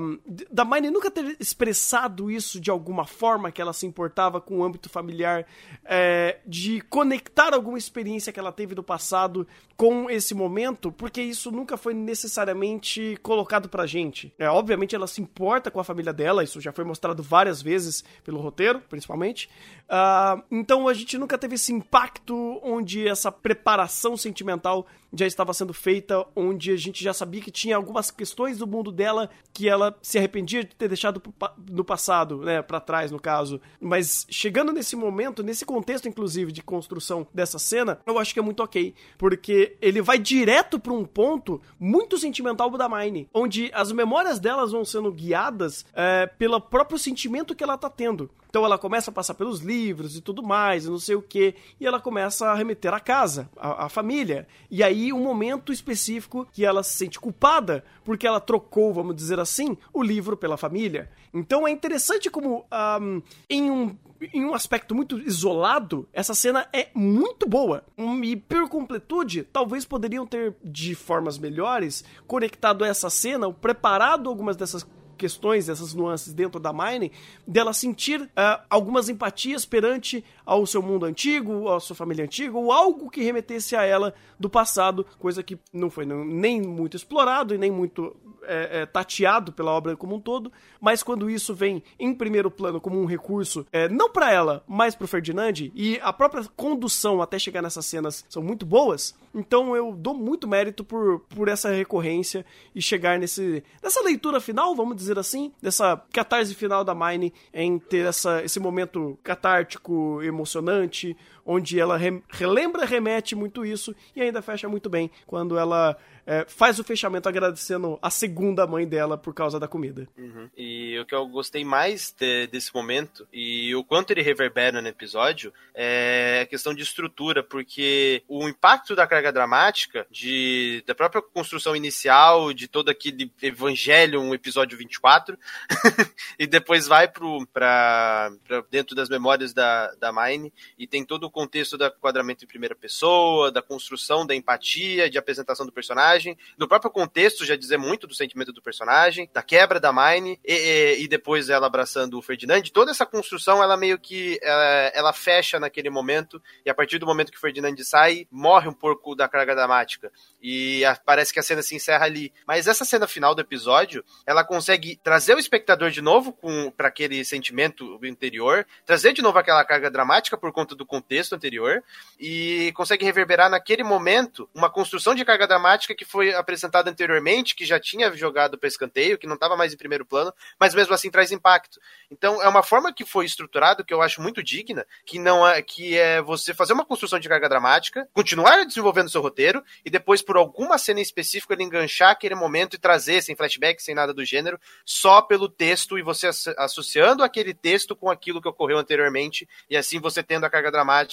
da Mine nunca ter expressado isso de alguma forma, que ela se importava com o âmbito familiar, é, de conectar alguma experiência que ela teve do passado com esse momento, porque isso nunca foi necessariamente colocado pra gente. É, obviamente ela se importa com a família dela, isso já foi mostrado várias vezes pelo roteiro, principalmente. Uh, então a gente nunca teve esse impacto onde essa preparação sentimental já estava sendo feita, onde a gente já sabia que tinha algumas questões do mundo dela que ela se arrependia de ter deixado no passado, né, para trás no caso. Mas chegando nesse momento, nesse contexto inclusive de construção dessa cena, eu acho que é muito ok, porque ele vai direto para um ponto muito sentimental da Mine, onde as memórias delas vão sendo guiadas é, pelo próprio sentimento que ela tá tendo. Então ela começa a passar pelos livros e tudo mais, e não sei o que, e ela começa a remeter a casa, a, a família. E aí um momento específico que ela se sente culpada porque ela trocou, vamos dizer assim, o livro pela família. Então é interessante como um, em um em um aspecto muito isolado, essa cena é muito boa. E por completude, talvez poderiam ter, de formas melhores, conectado essa cena, ou preparado algumas dessas questões, essas nuances dentro da Mine, dela sentir uh, algumas empatias perante ao seu mundo antigo, à sua família antiga, ou algo que remetesse a ela do passado, coisa que não foi nem muito explorado e nem muito é, é, tateado pela obra como um todo, mas quando isso vem em primeiro plano como um recurso, é, não para ela, mas para o Ferdinand, e a própria condução até chegar nessas cenas são muito boas, então eu dou muito mérito por, por essa recorrência e chegar nesse, nessa leitura final, vamos dizer assim, dessa catarse final da Mine em ter essa, esse momento catártico, emocionante, onde ela re relembra, remete muito isso e ainda fecha muito bem quando ela é, faz o fechamento agradecendo a segunda mãe dela por causa da comida. Uhum. E o que eu gostei mais de, desse momento e o quanto ele reverbera no episódio é a questão de estrutura, porque o impacto da carga dramática, de, da própria construção inicial, de todo aquele evangelho, um episódio 24, e depois vai pra dentro das memórias da, da Mine e tem todo contexto do enquadramento em primeira pessoa, da construção da empatia, de apresentação do personagem no próprio contexto já dizer muito do sentimento do personagem, da quebra da Mine, e, e, e depois ela abraçando o Ferdinand. Toda essa construção, ela meio que ela, ela, fecha naquele momento, e a partir do momento que o Ferdinand sai, morre um pouco da carga dramática. E a, parece que a cena se encerra ali. Mas essa cena final do episódio, ela consegue trazer o espectador de novo para aquele sentimento interior, trazer de novo aquela carga dramática por conta do contexto anterior, e consegue reverberar naquele momento uma construção de carga dramática que foi apresentado anteriormente, que já tinha jogado para escanteio, que não estava mais em primeiro plano, mas mesmo assim traz impacto. Então é uma forma que foi estruturado que eu acho muito digna, que não é que é você fazer uma construção de carga dramática, continuar desenvolvendo seu roteiro e depois por alguma cena específica ele enganchar aquele momento e trazer sem flashback, sem nada do gênero, só pelo texto e você associando aquele texto com aquilo que ocorreu anteriormente e assim você tendo a carga dramática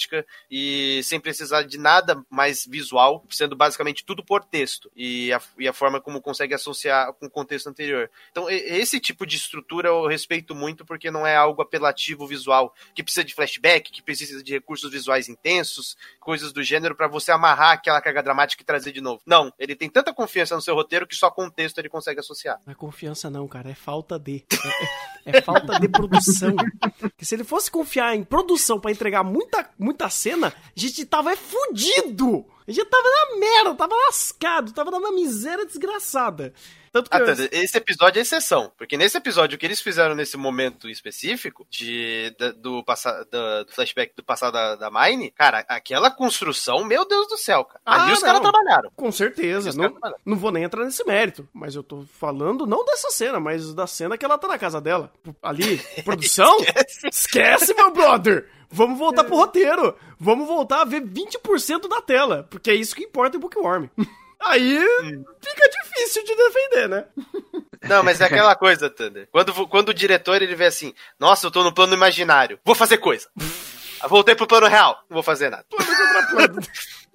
e sem precisar de nada mais visual, sendo basicamente tudo por texto e a, e a forma como consegue associar com o contexto anterior. Então, esse tipo de estrutura eu respeito muito porque não é algo apelativo visual, que precisa de flashback, que precisa de recursos visuais intensos, coisas do gênero, para você amarrar aquela carga dramática e trazer de novo. Não, ele tem tanta confiança no seu roteiro que só com texto ele consegue associar. Não é confiança, não, cara, é falta de. É, é, é falta de produção. que se ele fosse confiar em produção para entregar muita, muita cena, a gente tava é fudido! A gente tava na merda, tava lascado, tava numa miséria desgraçada. Tanto que ah, eu... Esse episódio é exceção, porque nesse episódio o que eles fizeram nesse momento específico de, do, do, do, flashback do passado da, da Mine, cara, aquela construção, meu Deus do céu, cara. Ah, Ali os caras trabalharam. Com certeza. Não, não vou nem entrar nesse mérito, mas eu tô falando não dessa cena, mas da cena que ela tá na casa dela. Ali, produção? Esquece. Esquece, meu brother! Vamos voltar pro roteiro. Vamos voltar a ver 20% da tela, porque é isso que importa em Bookworm. Aí fica difícil de defender, né? Não, mas é aquela coisa, Thunder. Quando, quando o diretor ele vê assim, nossa, eu tô no plano imaginário, vou fazer coisa. Voltei pro plano real, não vou fazer nada. Plano.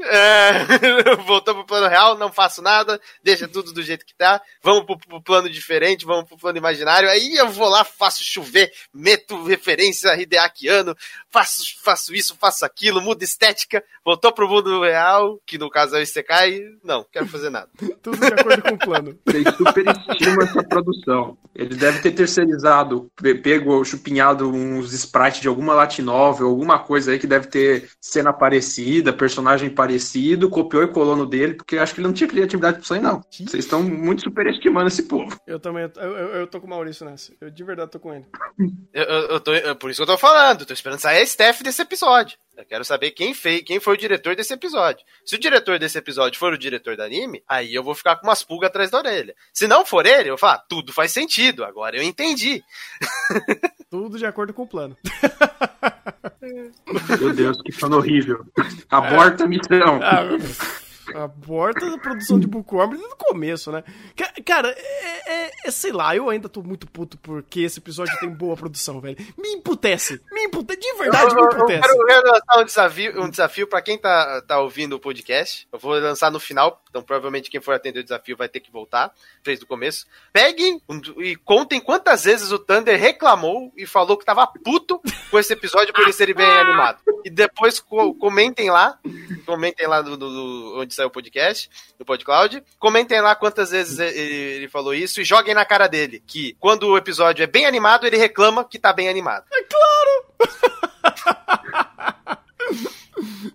É, voltou pro plano real, não faço nada, deixa tudo do jeito que tá, vamos pro, pro, plano diferente, vamos pro plano imaginário, aí eu vou lá, faço chover, meto referência hideakiano, faço, faço isso, faço aquilo, muda estética, voltou pro mundo real, que no caso é o Isekai, não, quero fazer nada. tudo de acordo com o plano. Ele superestima essa produção. Ele deve ter terceirizado, pego, chupinhado uns sprites de alguma latinovel, alguma coisa aí que deve ter cena parecida, personagem parecido copiou e colou no dele, porque acho que ele não tinha criatividade pra isso aí, não. Vocês estão muito superestimando esse povo. Eu também, eu, eu, eu, tô com o Maurício nessa. Eu de verdade tô com ele. eu, eu, tô, por isso que eu tô falando, tô esperando sair a Steph desse episódio. Eu quero saber quem fez, quem foi o diretor desse episódio. Se o diretor desse episódio for o diretor do anime, aí eu vou ficar com umas pulgas atrás da orelha. Se não for ele, eu vou falar, tudo faz sentido, agora eu entendi. Tudo de acordo com o plano. Meu Deus, que plano horrível. Aborta a missão. Ah, Aborta a produção de Bookworm desde o começo, né? Cara, é, é, é, sei lá, eu ainda tô muito puto porque esse episódio tem boa produção, velho. Me imputece, me imputece, de verdade eu, me imputece. Eu quero, lançar um desafio, um desafio pra quem tá, tá ouvindo o podcast. Eu vou lançar no final, então provavelmente quem for atender o desafio vai ter que voltar, fez do começo. Peguem e contem quantas vezes o Thunder reclamou e falou que tava puto com esse episódio por ele ser bem animado. E depois co comentem lá, comentem lá do, do, do onde saiu o podcast, do PodCloud. Comentem lá quantas vezes ele, falou isso e joguem na cara dele que quando o episódio é bem animado, ele reclama que tá bem animado. É claro!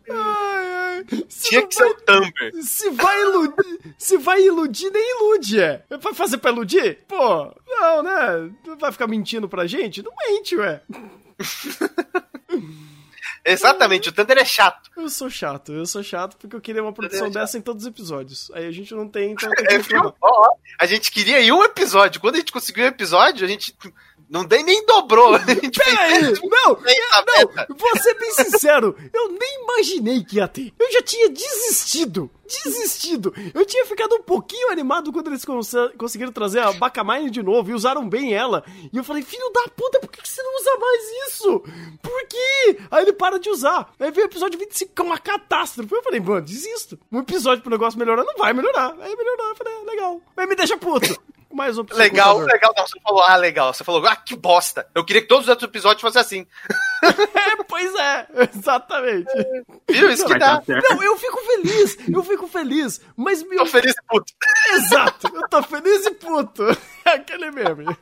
ai, ai. Se Tinha que vai, ser o. Se vai iludir, se vai iludir, nem ilude, é. Vai fazer pra iludir? Pô, não, né? Vai ficar mentindo pra gente? Não mente, ué. Exatamente, o Thunder é chato. Eu sou chato, eu sou chato porque eu queria uma produção é dessa em todos os episódios. Aí a gente não tem, então tem que é, A gente queria em um episódio. Quando a gente conseguiu um episódio, a gente não nem, nem dobrou. Peraí, não, não, vou ser bem sincero, eu nem imaginei que ia ter. Eu já tinha desistido, desistido. Eu tinha ficado um pouquinho animado quando eles cons conseguiram trazer a Bacamine de novo e usaram bem ela. E eu falei, filho da puta, por que você não usa mais isso? Por quê? Aí ele para de usar. Aí veio o episódio 25, que é uma catástrofe. Eu falei, mano, desisto. Um episódio pro negócio melhorar não vai melhorar. Aí melhorar, eu falei, é, legal. Mas me deixa puto mais um Legal, legal. Não, você falou, ah, legal. Você falou, ah, que bosta. Eu queria que todos os outros episódios fossem assim. é, pois é, exatamente. Viu? Isso que dá. Não, eu fico feliz, eu fico feliz, mas meu. Tô feliz e puto. Exato, eu tô feliz e puto. É aquele meme.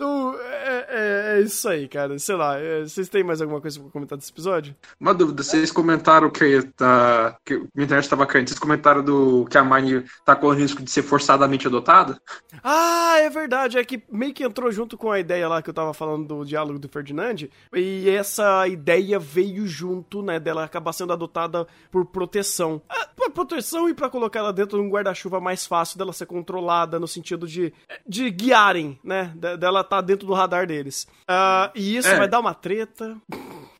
Então, é, é, é, isso aí, cara. Sei lá, é, vocês têm mais alguma coisa pra comentar desse episódio? Uma dúvida, vocês comentaram que, tá, que a internet tava caindo. Vocês comentaram do que a Mine tá com o risco de ser forçadamente adotada? Ah, é verdade. É que meio que entrou junto com a ideia lá que eu tava falando do diálogo do Ferdinand. E essa ideia veio junto, né, dela acabar sendo adotada por proteção. Ah, por proteção e para colocar ela dentro de um guarda-chuva mais fácil dela ser controlada, no sentido de, de guiarem, né, dela tá dentro do radar deles. Uh, e isso é. vai dar uma treta.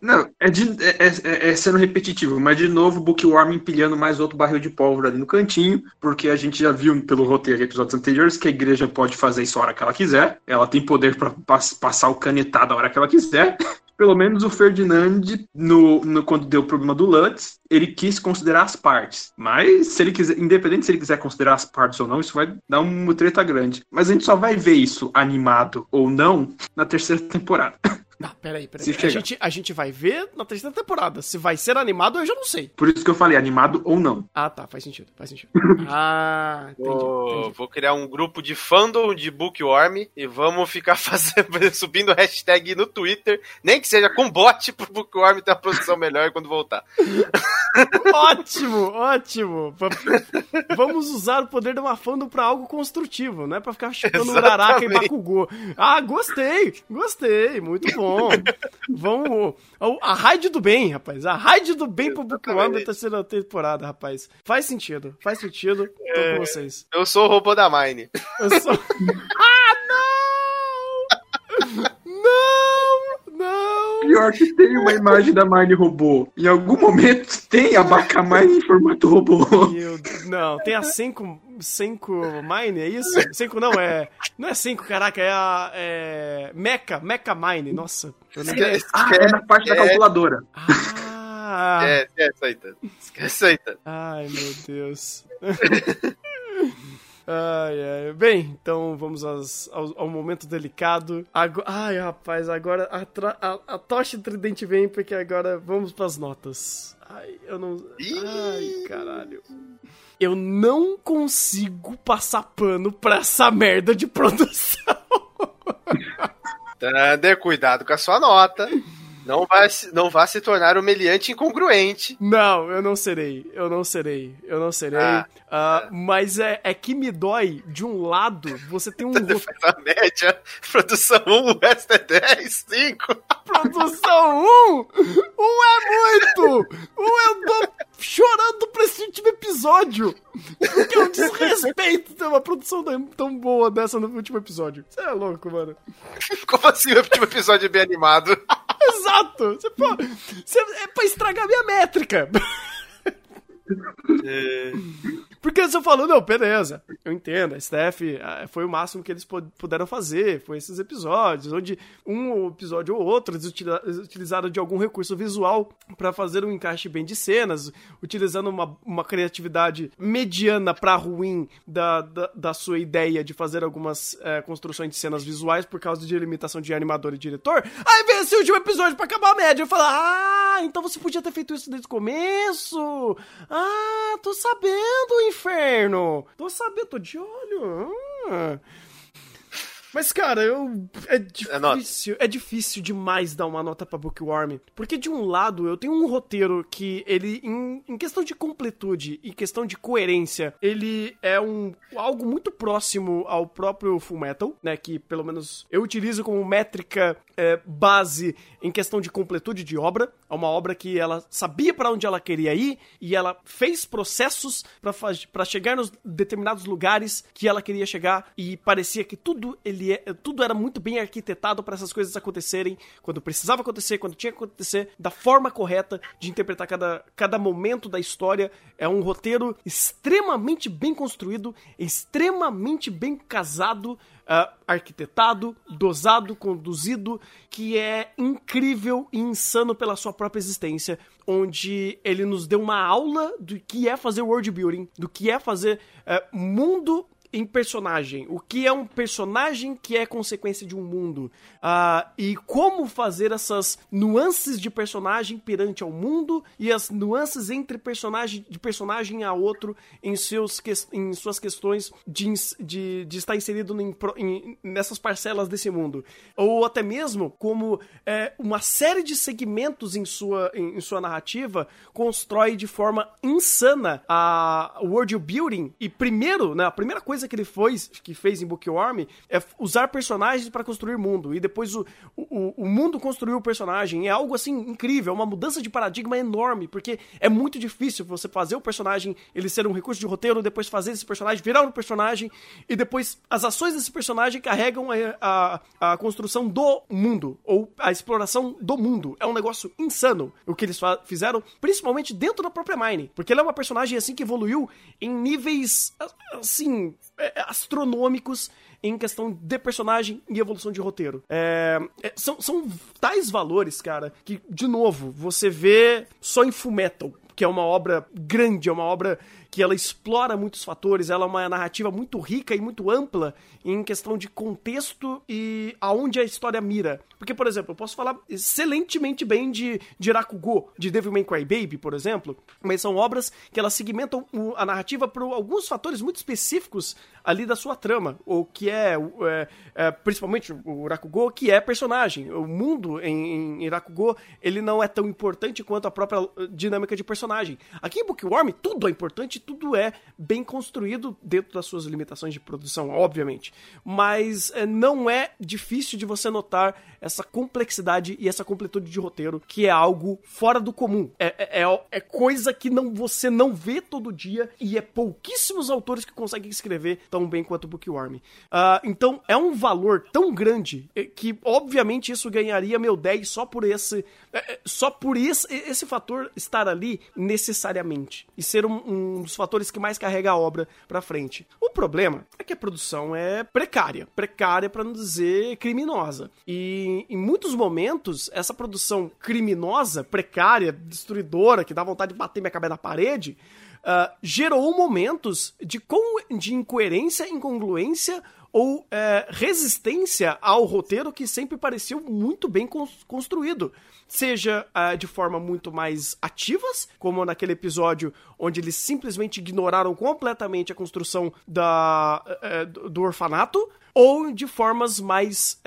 Não, é, de, é, é, é, sendo repetitivo, mas de novo, Bookworm empilhando mais outro barril de pólvora ali no cantinho, porque a gente já viu pelo roteiro de episódios anteriores que a igreja pode fazer isso a hora que ela quiser, ela tem poder para passar o canetado a hora que ela quiser. Pelo menos o Ferdinand, no, no, quando deu o problema do Lutz, ele quis considerar as partes. Mas, se ele quiser, independente se ele quiser considerar as partes ou não, isso vai dar uma treta grande. Mas a gente só vai ver isso animado ou não na terceira temporada. Não, peraí, peraí. A gente, a gente vai ver na terceira temporada. Se vai ser animado, eu já não sei. Por isso que eu falei, animado ou não. Ah, tá, faz sentido, faz sentido. ah, entendi, vou, entendi. Vou criar um grupo de fandom de Bookworm e vamos ficar fazendo, subindo hashtag no Twitter, nem que seja com bot pro Bookworm ter a produção melhor quando voltar. ótimo, ótimo. Vamos usar o poder de uma fandom pra algo construtivo, não é pra ficar chutando Uraraka e Bakugou. Ah, gostei, gostei, muito bom bom. Vamos. A raid do bem, rapaz. A raid do bem pro Bookworm da terceira temporada, rapaz. Faz sentido, faz sentido. Tô é, com vocês. Eu sou o robô da Mine. Eu sou. ah, não! Não! Pior que tem uma imagem da Mine robô. Em algum momento tem a Bacamine em formato robô. Meu Deus. Não, tem a 5 Senko Mine, é isso? Senko não, é. Não é Senko, caraca, é a. É, Mecha, Mecha Mine, nossa. Esquece, ah, é na parte da calculadora. Ah! É, esquece aí, Esquece aí, Ai, meu Deus. Ai, ai. Bem, então vamos aos, ao, ao, momento delicado. Agora, ai, rapaz, agora a, a, a tocha tridente vem porque agora vamos pras notas. Ai, eu não. Ai, caralho eu não consigo passar pano pra essa merda de produção. Thunder, cuidado com a sua nota. Não vai, não vá se tornar humilhante incongruente. Não, eu não serei. Eu não serei. Eu não serei. Ah, ah. Mas é, é que me dói, de um lado, você tem um. a média, produção 1, o resto é 10, 5. Produção 1? 1 é muito! 1 eu tô chorando pra esse último episódio. Porque é um desrespeito ter uma produção tão boa dessa no último episódio. Você é louco, mano. Como assim o último episódio é bem animado? Exato! Você, pô, você, é pra estragar minha métrica. É... Porque você falou, não, beleza, eu entendo, a Steph ah, foi o máximo que eles puderam fazer, foi esses episódios, onde um episódio ou outro eles utilizaram de algum recurso visual para fazer um encaixe bem de cenas, utilizando uma, uma criatividade mediana para ruim da, da, da, sua ideia de fazer algumas é, construções de cenas visuais por causa de limitação de animador e diretor. Aí vem esse último episódio para acabar a média, eu falo, ah, então você podia ter feito isso desde o começo. Ah, tô sabendo, inferno! Tô sabendo, tô de olho. Ah. Mas, cara, eu. É difícil. É, é difícil demais dar uma nota pra Bookworm. Porque, de um lado, eu tenho um roteiro que ele, em, em questão de completude e questão de coerência, ele é um algo muito próximo ao próprio Full Metal, né? Que pelo menos eu utilizo como métrica é, base em questão de completude de obra. É uma obra que ela sabia para onde ela queria ir e ela fez processos para chegar nos determinados lugares que ela queria chegar e parecia que tudo ele é, tudo era muito bem arquitetado para essas coisas acontecerem quando precisava acontecer, quando tinha que acontecer, da forma correta de interpretar cada, cada momento da história. É um roteiro extremamente bem construído, extremamente bem casado uh, arquitetado, dosado, conduzido, que é incrível e insano pela sua própria existência, onde ele nos deu uma aula do que é fazer world building, do que é fazer uh, mundo em personagem. O que é um personagem que é consequência de um mundo. Uh, e como fazer essas nuances de personagem perante ao mundo e as nuances entre personagem de personagem a outro em, seus, em suas questões de, de, de estar inserido em, em, nessas parcelas desse mundo. Ou até mesmo como é, uma série de segmentos em sua, em, em sua narrativa constrói de forma insana a world building. E primeiro, né, a primeira coisa coisa que ele fez, que fez em Bookworm é usar personagens para construir mundo. E depois o, o, o mundo construiu o personagem. É algo assim incrível, é uma mudança de paradigma enorme, porque é muito difícil você fazer o personagem ele ser um recurso de roteiro, depois fazer esse personagem virar um personagem, e depois as ações desse personagem carregam a, a, a construção do mundo, ou a exploração do mundo. É um negócio insano o que eles fizeram, principalmente dentro da própria Mine, porque ela é uma personagem assim que evoluiu em níveis assim astronômicos em questão de personagem e evolução de roteiro. É, é, são, são tais valores, cara, que, de novo, você vê só em Fullmetal, que é uma obra grande, é uma obra que ela explora muitos fatores, ela é uma narrativa muito rica e muito ampla em questão de contexto e aonde a história mira. Porque, por exemplo, eu posso falar excelentemente bem de, de Rakugo, de Devil May Cry Baby, por exemplo, mas são obras que elas segmentam a narrativa por alguns fatores muito específicos ali da sua trama, ou que é, é, é principalmente o Rakugo, que é personagem. O mundo em, em Rakugo, ele não é tão importante quanto a própria dinâmica de personagem. Aqui em Bookworm, tudo é importante, tudo é bem construído dentro das suas limitações de produção, obviamente. Mas é, não é difícil de você notar essa complexidade e essa completude de roteiro, que é algo fora do comum. É, é, é, é coisa que não você não vê todo dia e é pouquíssimos autores que conseguem escrever tão bem quanto o Bookworm. Uh, então é um valor tão grande eh, que, obviamente, isso ganharia meu 10 só por esse. Eh, só por esse, esse fator estar ali necessariamente. E ser um, um dos fatores que mais carrega a obra pra frente. O problema é que a produção é precária. Precária para não dizer criminosa. E em muitos momentos, essa produção criminosa, precária, destruidora, que dá vontade de bater minha cabeça na parede, uh, gerou momentos de, de incoerência, incongruência ou é, resistência ao roteiro que sempre pareceu muito bem construído. Seja uh, de forma muito mais ativas, como naquele episódio onde eles simplesmente ignoraram completamente a construção da, uh, do orfanato, ou de formas mais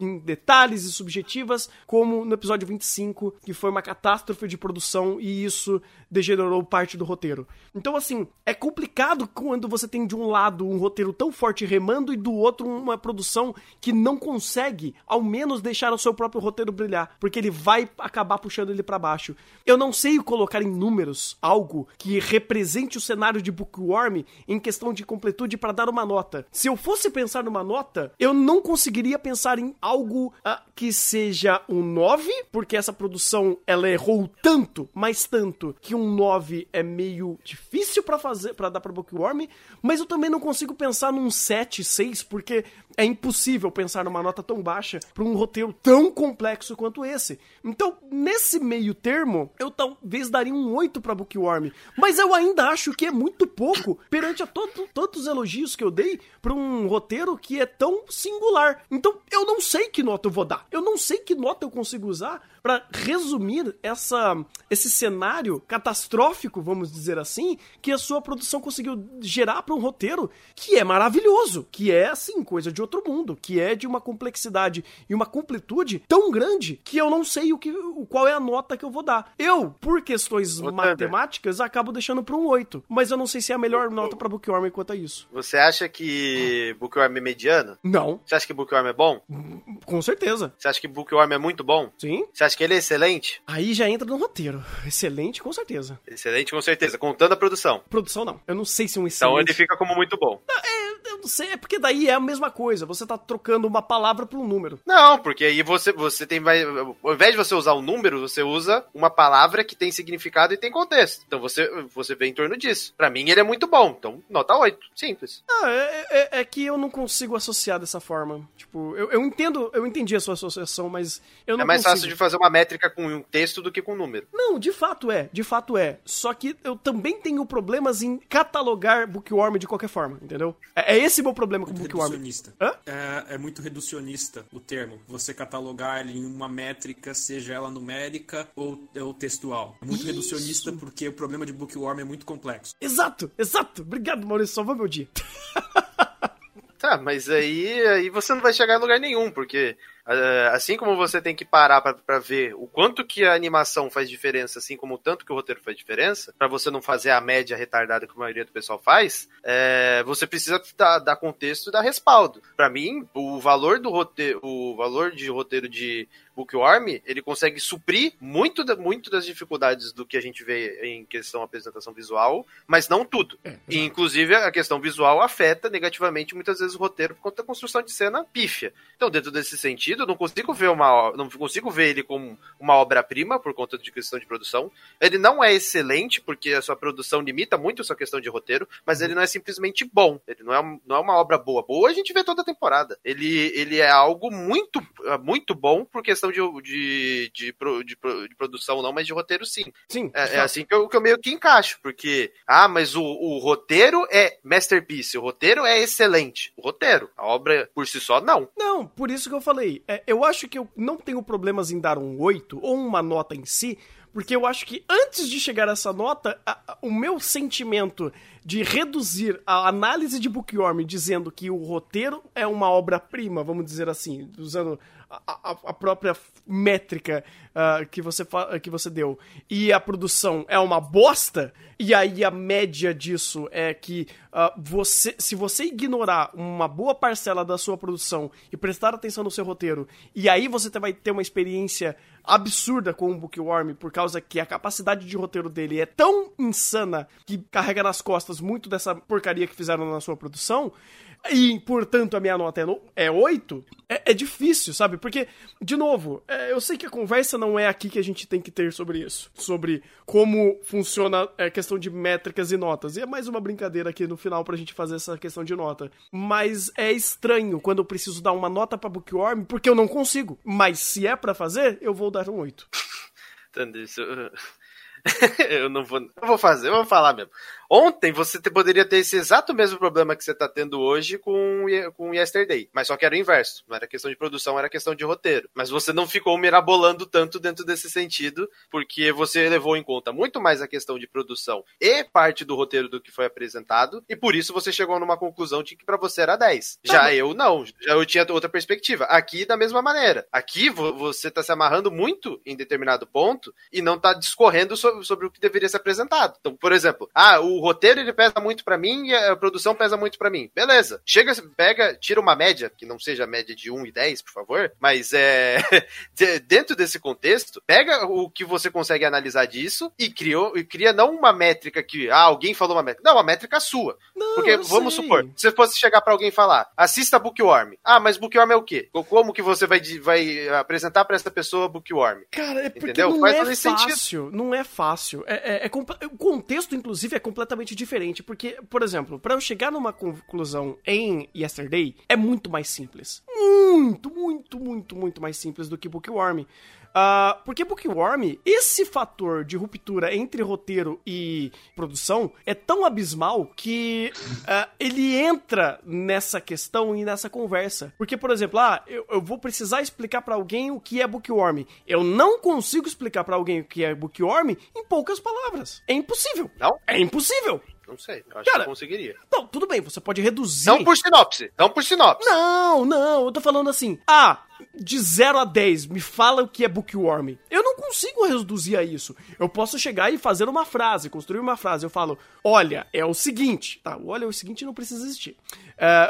em detalhes e subjetivas, como no episódio 25, que foi uma catástrofe de produção e isso degenerou parte do roteiro. Então, assim, é complicado quando você tem de um lado um roteiro tão forte remando e do outro uma produção que não consegue, ao menos, deixar o seu próprio roteiro brilhar, porque ele vai acabar puxando ele para baixo. Eu não sei colocar em números algo que represente o cenário de Bookworm em questão de completude para dar uma nota. Se eu fosse pensar numa nota, eu não conseguiria pensar em algo uh, que seja um 9, porque essa produção ela errou tanto, mas tanto, que um 9 é meio difícil para fazer, para dar pra Bookworm, mas eu também não consigo pensar num 7, 6, porque é impossível pensar numa nota tão baixa para um roteiro tão complexo quanto esse. Então, nesse meio termo, eu talvez daria um 8 para Bookworm, mas eu ainda acho que é muito pouco perante a todo, todos os elogios que eu dei para um roteiro que é tão singular. Então, eu não sei que nota eu vou dar. Eu não sei que nota eu consigo usar para resumir essa, esse cenário catastrófico, vamos dizer assim, que a sua produção conseguiu gerar para um roteiro que é maravilhoso, que é assim, coisa de outro mundo, que é de uma complexidade e uma completude tão grande que eu não sei o que, qual é a nota que eu vou dar. Eu, por questões matemáticas, acabo deixando para um 8, mas eu não sei se é a melhor nota para Bookworm quanto a isso. Você acha que Bookworm é mediano? Não. Você acha que Bookworm é bom? Com certeza. Você acha que Bookworm é muito bom? Sim. Você acha que ele é excelente? Aí já entra no roteiro. Excelente, com certeza. Excelente, com certeza. Contando a produção. Produção não. Eu não sei se um excelente... Então ele fica como muito bom. Não, é, eu não sei, é porque daí é a mesma coisa. Você tá trocando uma palavra por um número. Não, porque aí você, você tem mais. Ao invés de você usar um número, você usa uma palavra que tem significado e tem contexto. Então você, você vê em torno disso. Para mim ele é muito bom. Então, nota 8. Simples. Ah, é, é, é, que eu não consigo associar dessa forma. Tipo, eu, eu entendo, eu entendi a sua associação, mas eu não É mais consigo. fácil de fazer uma métrica com um texto do que com um número. Não, de fato é. De fato é. Só que eu também tenho problemas em catalogar Bookworm de qualquer forma, entendeu? É, é esse meu problema com muito Bookworm. Reducionista. É, é, muito reducionista o termo. Você catalogar ele em uma métrica, seja ela numérica ou, ou textual. É muito Isso. reducionista porque o problema de Bookworm é muito complexo. Exato, exato. Obrigado, Maurício. Salvou meu dia. tá, mas aí, aí você não vai chegar em lugar nenhum, porque assim como você tem que parar para ver o quanto que a animação faz diferença, assim como o tanto que o roteiro faz diferença, para você não fazer a média retardada que a maioria do pessoal faz, é, você precisa dar, dar, contexto e dar respaldo. Para mim, o valor do roteiro, o valor de roteiro de Bookworm, ele consegue suprir muito, muito das dificuldades do que a gente vê em questão apresentação visual, mas não tudo. É, e, inclusive, a questão visual afeta negativamente muitas vezes o roteiro por conta da construção de cena pífia. Então, dentro desse sentido, eu não consigo ver uma não consigo ver ele como uma obra-prima por conta de questão de produção. Ele não é excelente porque a sua produção limita muito a sua questão de roteiro, mas ele não é simplesmente bom. Ele não é, não é uma obra boa. Boa a gente vê toda a temporada. Ele, ele é algo muito muito bom por questão de, de, de, de, de produção não, mas de roteiro sim. Sim. É, é assim que eu, que eu, meio que encaixo, porque ah, mas o, o roteiro é masterpiece, o roteiro é excelente. O roteiro, a obra por si só não. Não, por isso que eu falei, é, eu acho que eu não tenho problemas em dar um 8 ou uma nota em si, porque eu acho que antes de chegar a essa nota, a, a, o meu sentimento de reduzir a análise de Bookworm dizendo que o roteiro é uma obra-prima, vamos dizer assim, usando a, a própria métrica uh, que, você que você deu, e a produção é uma bosta, e aí a média disso é que uh, você, se você ignorar uma boa parcela da sua produção e prestar atenção no seu roteiro, e aí você vai ter uma experiência absurda com o Bookworm, por causa que a capacidade de roteiro dele é tão insana que carrega nas costas muito dessa porcaria que fizeram na sua produção, e, portanto, a minha nota é, é 8, é, é difícil, sabe? Porque, de novo, é, eu sei que a conversa não é aqui que a gente tem que ter sobre isso. Sobre como funciona a é, questão de métricas e notas. E é mais uma brincadeira aqui no final pra gente fazer essa questão de nota. Mas é estranho quando eu preciso dar uma nota pra Bookworm, porque eu não consigo. Mas se é para fazer, eu vou dar um 8. Entendi. eu não vou. Eu vou fazer, eu vou falar mesmo. Ontem você te, poderia ter esse exato mesmo problema que você está tendo hoje com, com Yesterday. Mas só que era o inverso. Não era questão de produção, era questão de roteiro. Mas você não ficou mirabolando tanto dentro desse sentido, porque você levou em conta muito mais a questão de produção e parte do roteiro do que foi apresentado, e por isso você chegou numa conclusão de que para você era 10. Tá já eu não, já eu tinha outra perspectiva. Aqui da mesma maneira. Aqui você está se amarrando muito em determinado ponto e não está discorrendo sobre, sobre o que deveria ser apresentado. Então, por exemplo, ah, o o roteiro ele pesa muito para mim e a produção pesa muito para mim. Beleza. Chega, pega, tira uma média, que não seja a média de 1 e 10, por favor, mas é dentro desse contexto, pega o que você consegue analisar disso e criou e cria não uma métrica que ah, alguém falou uma métrica, não, uma métrica sua. Não, Porque vamos sei. supor, se você fosse chegar para alguém e falar: "Assista Bookworm". Ah, mas Bookworm é o quê? Como que você vai vai apresentar para essa pessoa Bookworm? Cara, é porque Entendeu? não Faz é fácil, sentido. não é fácil. É, é, é, o contexto inclusive é completamente completamente diferente. Porque, por exemplo, para eu chegar numa conclusão em Yesterday, é muito mais simples. Muito, muito, muito, muito mais simples do que Bookworm. Uh, porque Bookworm, esse fator de ruptura entre roteiro e produção é tão abismal que uh, ele entra nessa questão e nessa conversa. Porque, por exemplo, ah, eu, eu vou precisar explicar para alguém o que é Bookworm. Eu não consigo explicar para alguém o que é Bookworm em poucas palavras. É impossível. Não? É impossível. Não sei. Eu acho Cara, que eu conseguiria. Não, tudo bem, você pode reduzir. Não por sinopse. Não por sinopse. Não, não. Eu tô falando assim. Ah, de 0 a 10, me fala o que é bookworm. Eu não consigo reduzir a isso. Eu posso chegar e fazer uma frase, construir uma frase. Eu falo, olha, é o seguinte. Tá, olha, é o seguinte não precisa existir. É...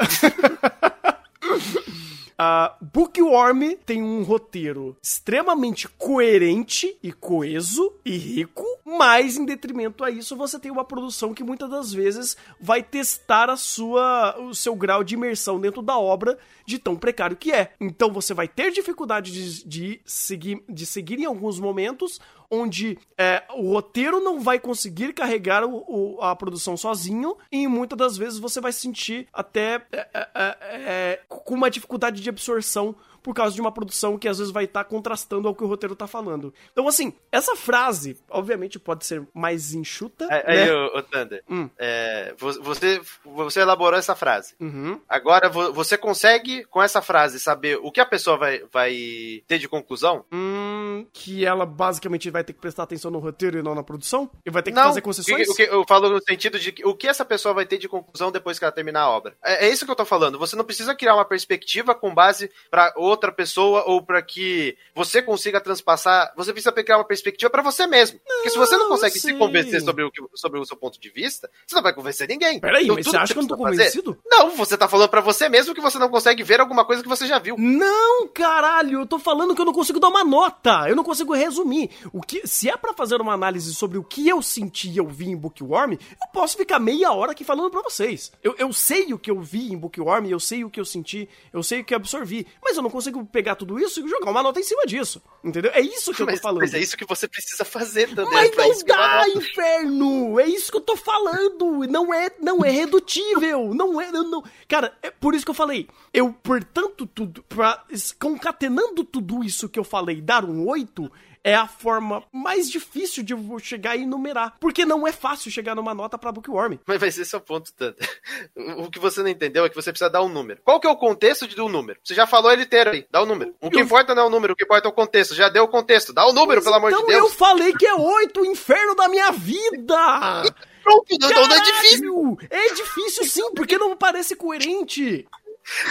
Uh, Bookworm tem um roteiro extremamente coerente e coeso e rico, mas em detrimento a isso você tem uma produção que muitas das vezes vai testar a sua, o seu grau de imersão dentro da obra de tão precário que é. Então você vai ter dificuldade de, de, seguir, de seguir em alguns momentos, onde é, o roteiro não vai conseguir carregar o, o, a produção sozinho, e muitas das vezes você vai sentir até é, é, é, é com uma dificuldade de absorção por causa de uma produção que às vezes vai estar tá contrastando ao que o roteiro tá falando. Então, assim, essa frase, obviamente, pode ser mais enxuta. É, né? Aí, ô, Thunder, hum. é, você, você elaborou essa frase. Uhum. Agora, você consegue, com essa frase, saber o que a pessoa vai, vai ter de conclusão? Hum, que ela basicamente vai ter que prestar atenção no roteiro e não na produção? E vai ter que não, fazer concessões? O que, o que eu falo no sentido de que, o que essa pessoa vai ter de conclusão depois que ela terminar a obra. É, é isso que eu tô falando. Você não precisa criar uma perspectiva com base para outra pessoa ou para que você consiga transpassar, você precisa criar uma perspectiva para você mesmo. Não, Porque se você não consegue sim. se convencer sobre o, que, sobre o seu ponto de vista, você não vai convencer ninguém. Peraí, então, mas você acha que eu não tô convencido? Fazer, não, você tá falando para você mesmo que você não consegue ver alguma coisa que você já viu. Não, caralho, eu tô falando que eu não consigo dar uma nota, eu não consigo resumir. O que, se é para fazer uma análise sobre o que eu senti e eu vi em Bookworm, eu posso ficar meia hora aqui falando para vocês. Eu, eu sei o que eu vi em Bookworm, eu sei o que eu senti, eu sei o que eu absorvi, mas eu não consigo pegar tudo isso e jogar uma nota em cima disso. Entendeu? É isso que eu tô falando. Mas é isso que você precisa fazer, Daniel. Mas não dá, inferno! É isso que eu tô falando! Não é, não é redutível! Não é. Não, Cara, é por isso que eu falei. Eu, portanto, tudo. Pra, concatenando tudo isso que eu falei, dar um 8 é a forma mais difícil de chegar e enumerar. Porque não é fácil chegar numa nota pra Bookworm. Mas, mas esse é o ponto, Tanta. O que você não entendeu é que você precisa dar um número. Qual que é o contexto de um número? Você já falou ele inteiro aí, dá o um número. O que eu... importa não é o número, o que importa é o contexto. Já deu o contexto, dá o um número, pelo amor então de Deus. eu falei que é oito, o inferno da minha vida! Pronto, não, não é difícil. É difícil sim, porque não parece coerente.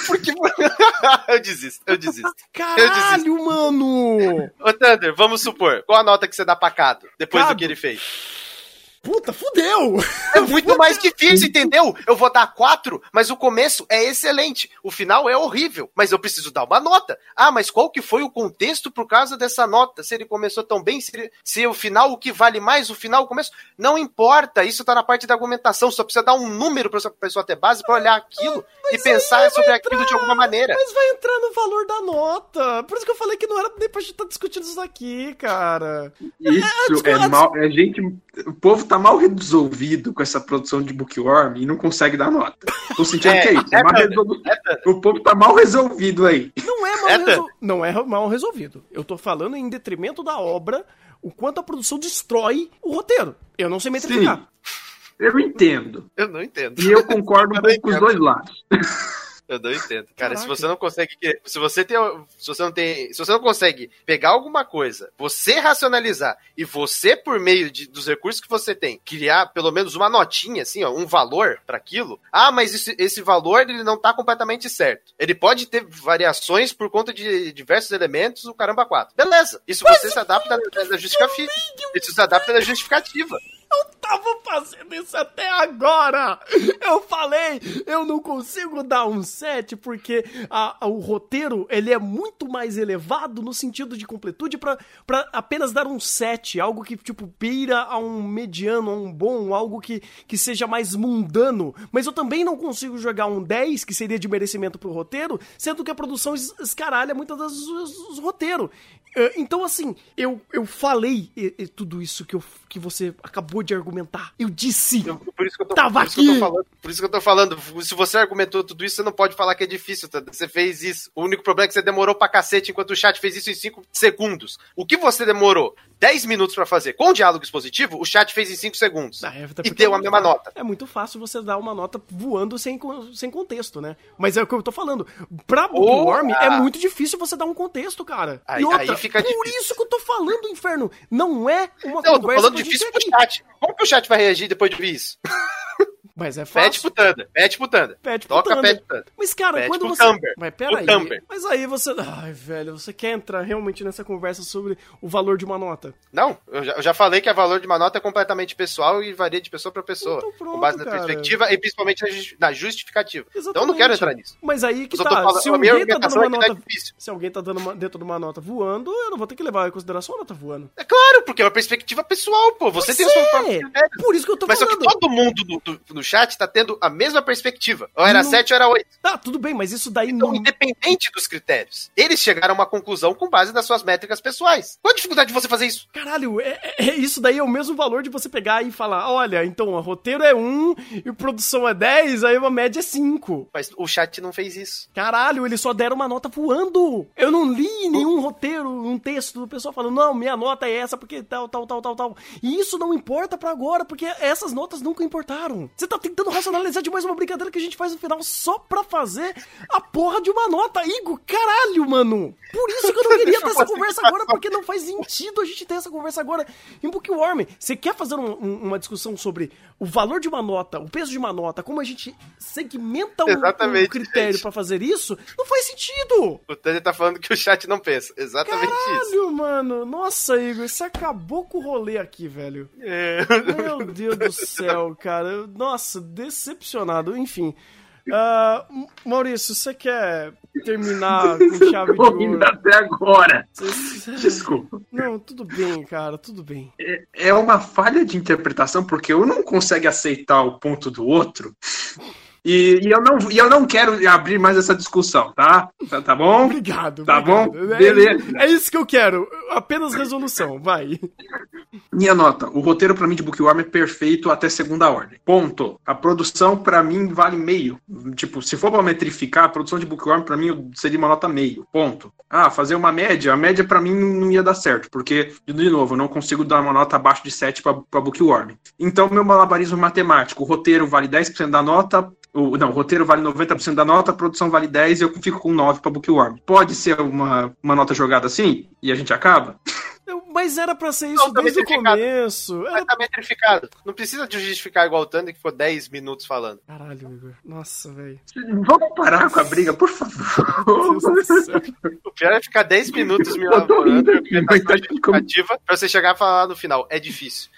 Porque. eu desisto, eu desisto. Caralho, eu desisto. mano! Ô, Thunder, vamos supor, qual a nota que você dá pra Cado depois Cado. do que ele fez? Puta, fudeu! É muito fudeu. mais difícil, entendeu? Eu vou dar quatro, mas o começo é excelente. O final é horrível, mas eu preciso dar uma nota. Ah, mas qual que foi o contexto por causa dessa nota? Se ele começou tão bem, se, ele, se o final, o que vale mais, o final, o começo. Não importa, isso tá na parte da argumentação. Só precisa dar um número pra essa pessoa ter base para olhar aquilo mas e pensar sobre entrar, aquilo de alguma maneira. Mas vai entrar no valor da nota. Por isso que eu falei que não era nem pra gente estar tá discutindo isso aqui, cara. Isso é, é, é mal. É gente. O povo tá mal resolvido com essa produção de Bookworm e não consegue dar nota. Tô sentindo é, que é isso. É, é resolu... é, o povo tá mal resolvido aí. Não é mal, resol... não é mal resolvido. Eu tô falando em detrimento da obra, o quanto a produção destrói o roteiro. Eu não sei metrificar. Sim, eu entendo. Eu não entendo. E eu concordo um pouco com os dois lados. Eu não entendo. Cara, Caraca. se você não consegue. Se você tem. Se você não tem. Se você não consegue pegar alguma coisa, você racionalizar e você, por meio de, dos recursos que você tem, criar pelo menos uma notinha, assim, ó, um valor para aquilo. Ah, mas esse, esse valor ele não tá completamente certo. Ele pode ter variações por conta de diversos elementos, o caramba 4. Beleza. Isso mas você se adapta na justificativa. Isso se adapta na justificativa. Eu tava fazendo isso até agora! Eu falei, eu não consigo dar um 7 porque a, a, o roteiro ele é muito mais elevado no sentido de completude para apenas dar um 7, algo que tipo pira a um mediano, a um bom, algo que, que seja mais mundano. Mas eu também não consigo jogar um 10, que seria de merecimento pro roteiro, sendo que a produção escaralha muitas das os roteiros. É, então, assim, eu, eu falei tudo isso que, eu, que você acabou de argumentar. Eu disse. Eu, por isso que eu tô, tava aqui. Isso falando, por isso que eu tô falando. Se você argumentou tudo isso, você não pode falar que é difícil. Tá? Você fez isso. O único problema é que você demorou pra cacete enquanto o chat fez isso em 5 segundos. O que você demorou 10 minutos para fazer com o diálogo expositivo, o chat fez em 5 segundos. Ah, é, e deu é a mesma fácil. nota. É muito fácil você dar uma nota voando sem, sem contexto, né? Mas é o que eu tô falando. Pra Bookworm, é muito difícil você dar um contexto, cara. Aí, e outra, aí fica por difícil. isso que eu tô falando, inferno. Não é uma não, conversa. Tô falando difícil pro chat. Como que o chat vai reagir depois de ver isso? Mas é fácil. Pet pro Thunder. Pet pro Thunder. Pro Toca Thunder. Pet pro Thunder. Mas, cara, quando você... Thumber. Mas pera aí. Mas aí você... Ai, velho, você quer entrar realmente nessa conversa sobre o valor de uma nota? Não, eu já, eu já falei que o valor de uma nota é completamente pessoal e varia de pessoa pra pessoa. Então pronto, com base na cara. perspectiva e principalmente na justificativa. Exatamente. Então eu não quero entrar nisso. Mas aí que tá. Falando, se alguém tá dando uma é nota... Se alguém tá dando uma, dentro de uma nota voando, eu não vou ter que levar em consideração a nota voando. É claro, porque é uma perspectiva pessoal, pô. Você tem é. a sua Por isso que eu tô mas falando. Mas só que todo mundo no, no, chat tá tendo a mesma perspectiva. Ou era não... 7 ou era 8. Tá, tudo bem, mas isso daí então, não. Independente dos critérios. Eles chegaram a uma conclusão com base nas suas métricas pessoais. Qual a dificuldade de você fazer isso? Caralho, é, é, é isso daí é o mesmo valor de você pegar e falar: olha, então o roteiro é 1 e produção é 10, aí uma média é 5. Mas o chat não fez isso. Caralho, eles só deram uma nota voando. Eu não li nenhum roteiro, um texto do pessoal falando: não, minha nota é essa porque tal, tal, tal, tal, tal. E isso não importa para agora, porque essas notas nunca importaram. Você tá tentando racionalizar demais uma brincadeira que a gente faz no final só pra fazer a porra de uma nota. Igor, caralho, mano. Por isso que eu não queria ter essa conversa agora, porque não faz sentido a gente ter essa conversa agora em Bookworm. Você quer fazer um, um, uma discussão sobre o valor de uma nota, o peso de uma nota, como a gente segmenta um, um critério para fazer isso? Não faz sentido. O Tânia tá falando que o chat não pensa. Exatamente caralho, isso. Caralho, mano. Nossa, Igor, você acabou com o rolê aqui, velho. É. Meu Deus do céu, cara. Nossa, decepcionado. Enfim. Uh, Maurício, você quer terminar com chave de ouro? até agora. Desculpa. Não, tudo bem, cara, tudo bem. É, é uma falha de interpretação, porque eu não consigo aceitar o ponto do outro. E, e, eu não, e eu não quero abrir mais essa discussão, tá? Tá, tá bom? Obrigado. Tá obrigado. bom? Beleza. É, é, isso que eu quero. Apenas resolução, vai. Minha nota. O roteiro para mim de Bookworm é perfeito até segunda ordem. Ponto. A produção para mim vale meio. Tipo, se for para metrificar, a produção de Bookworm para mim seria uma nota meio. Ponto. Ah, fazer uma média, a média para mim não ia dar certo, porque de novo, eu não consigo dar uma nota abaixo de 7 para Bookworm. Então, meu malabarismo matemático, o roteiro vale 10% da nota, o, não, o roteiro vale 90% da nota, a produção vale 10% e eu fico com 9 pra Bookworm. Pode ser uma, uma nota jogada assim e a gente acaba? Mas era pra ser isso não, tá desde o começo. Era... Mas tá metrificado. Não precisa de justificar igual o Thunder que ficou 10 minutos falando. Caralho, Igor. Nossa, velho. Vamos parar com a briga, por favor. o pior é ficar 10 minutos me elaborando justificativa pra você chegar e falar no final. É difícil.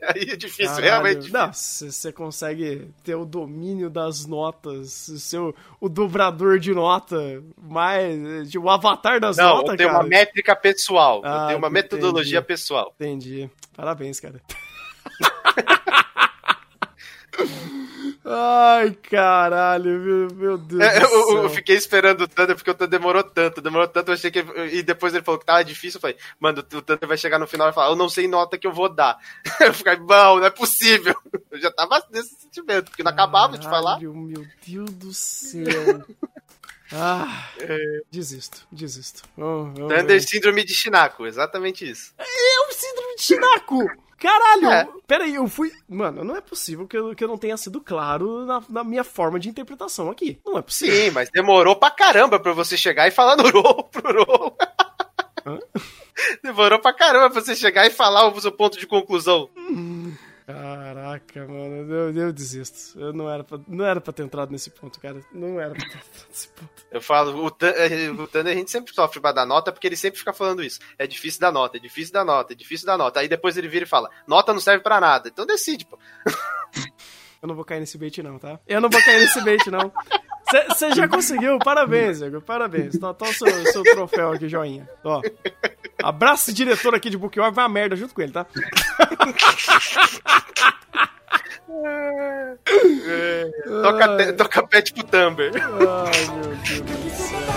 Aí é difícil, Caralho. realmente. Difícil. Não, você consegue ter o domínio das notas, o seu o dobrador de nota, mais o avatar das Não, notas, eu tenho cara. uma métrica pessoal, ah, eu tenho uma entendi. metodologia pessoal. Entendi. Parabéns, cara. Ai, caralho, meu, meu Deus. É, eu, eu, fiquei esperando o Thunder porque o Thunder demorou tanto. Demorou tanto, eu achei que. E depois ele falou que tava difícil. Eu falei, mano, o Thunder vai chegar no final e falar, eu não sei nota que eu vou dar. Eu fiquei, não, não é possível. Eu já tava nesse sentimento, porque não acabava de falar. Meu Deus do céu. Ah, é. desisto, desisto. Oh, oh, Thunder oh. Síndrome de Shinako, exatamente isso. É o Síndrome Shinako! Caralho! É. Peraí, eu fui. Mano, não é possível que eu, que eu não tenha sido claro na, na, minha forma de interpretação aqui. Não é possível. Sim, mas demorou pra caramba pra você chegar e falar no roll pro roll. Demorou pra caramba pra você chegar e falar o seu ponto de conclusão. Hum. Caraca, mano, eu, eu desisto. Eu não era, pra, não era pra ter entrado nesse ponto, cara. Não era pra ter entrado nesse ponto. Eu falo, o, eh, o Thunder a gente sempre sofre pra dar nota porque ele sempre fica falando isso. É difícil dar nota, é difícil dar nota, é difícil dar nota. Aí depois ele vira e fala, nota não serve pra nada. Então decide, pô. Eu não vou cair nesse bait, não, tá? Eu não vou cair nesse bait, não. Você já conseguiu, parabéns, Igor, parabéns. Toma o seu, seu troféu aqui, joinha. Ó. Abraço diretor aqui de Bookworm, vai a merda junto com ele, tá? é, toca, toca pet pro Tumber. Ai, meu Deus do céu.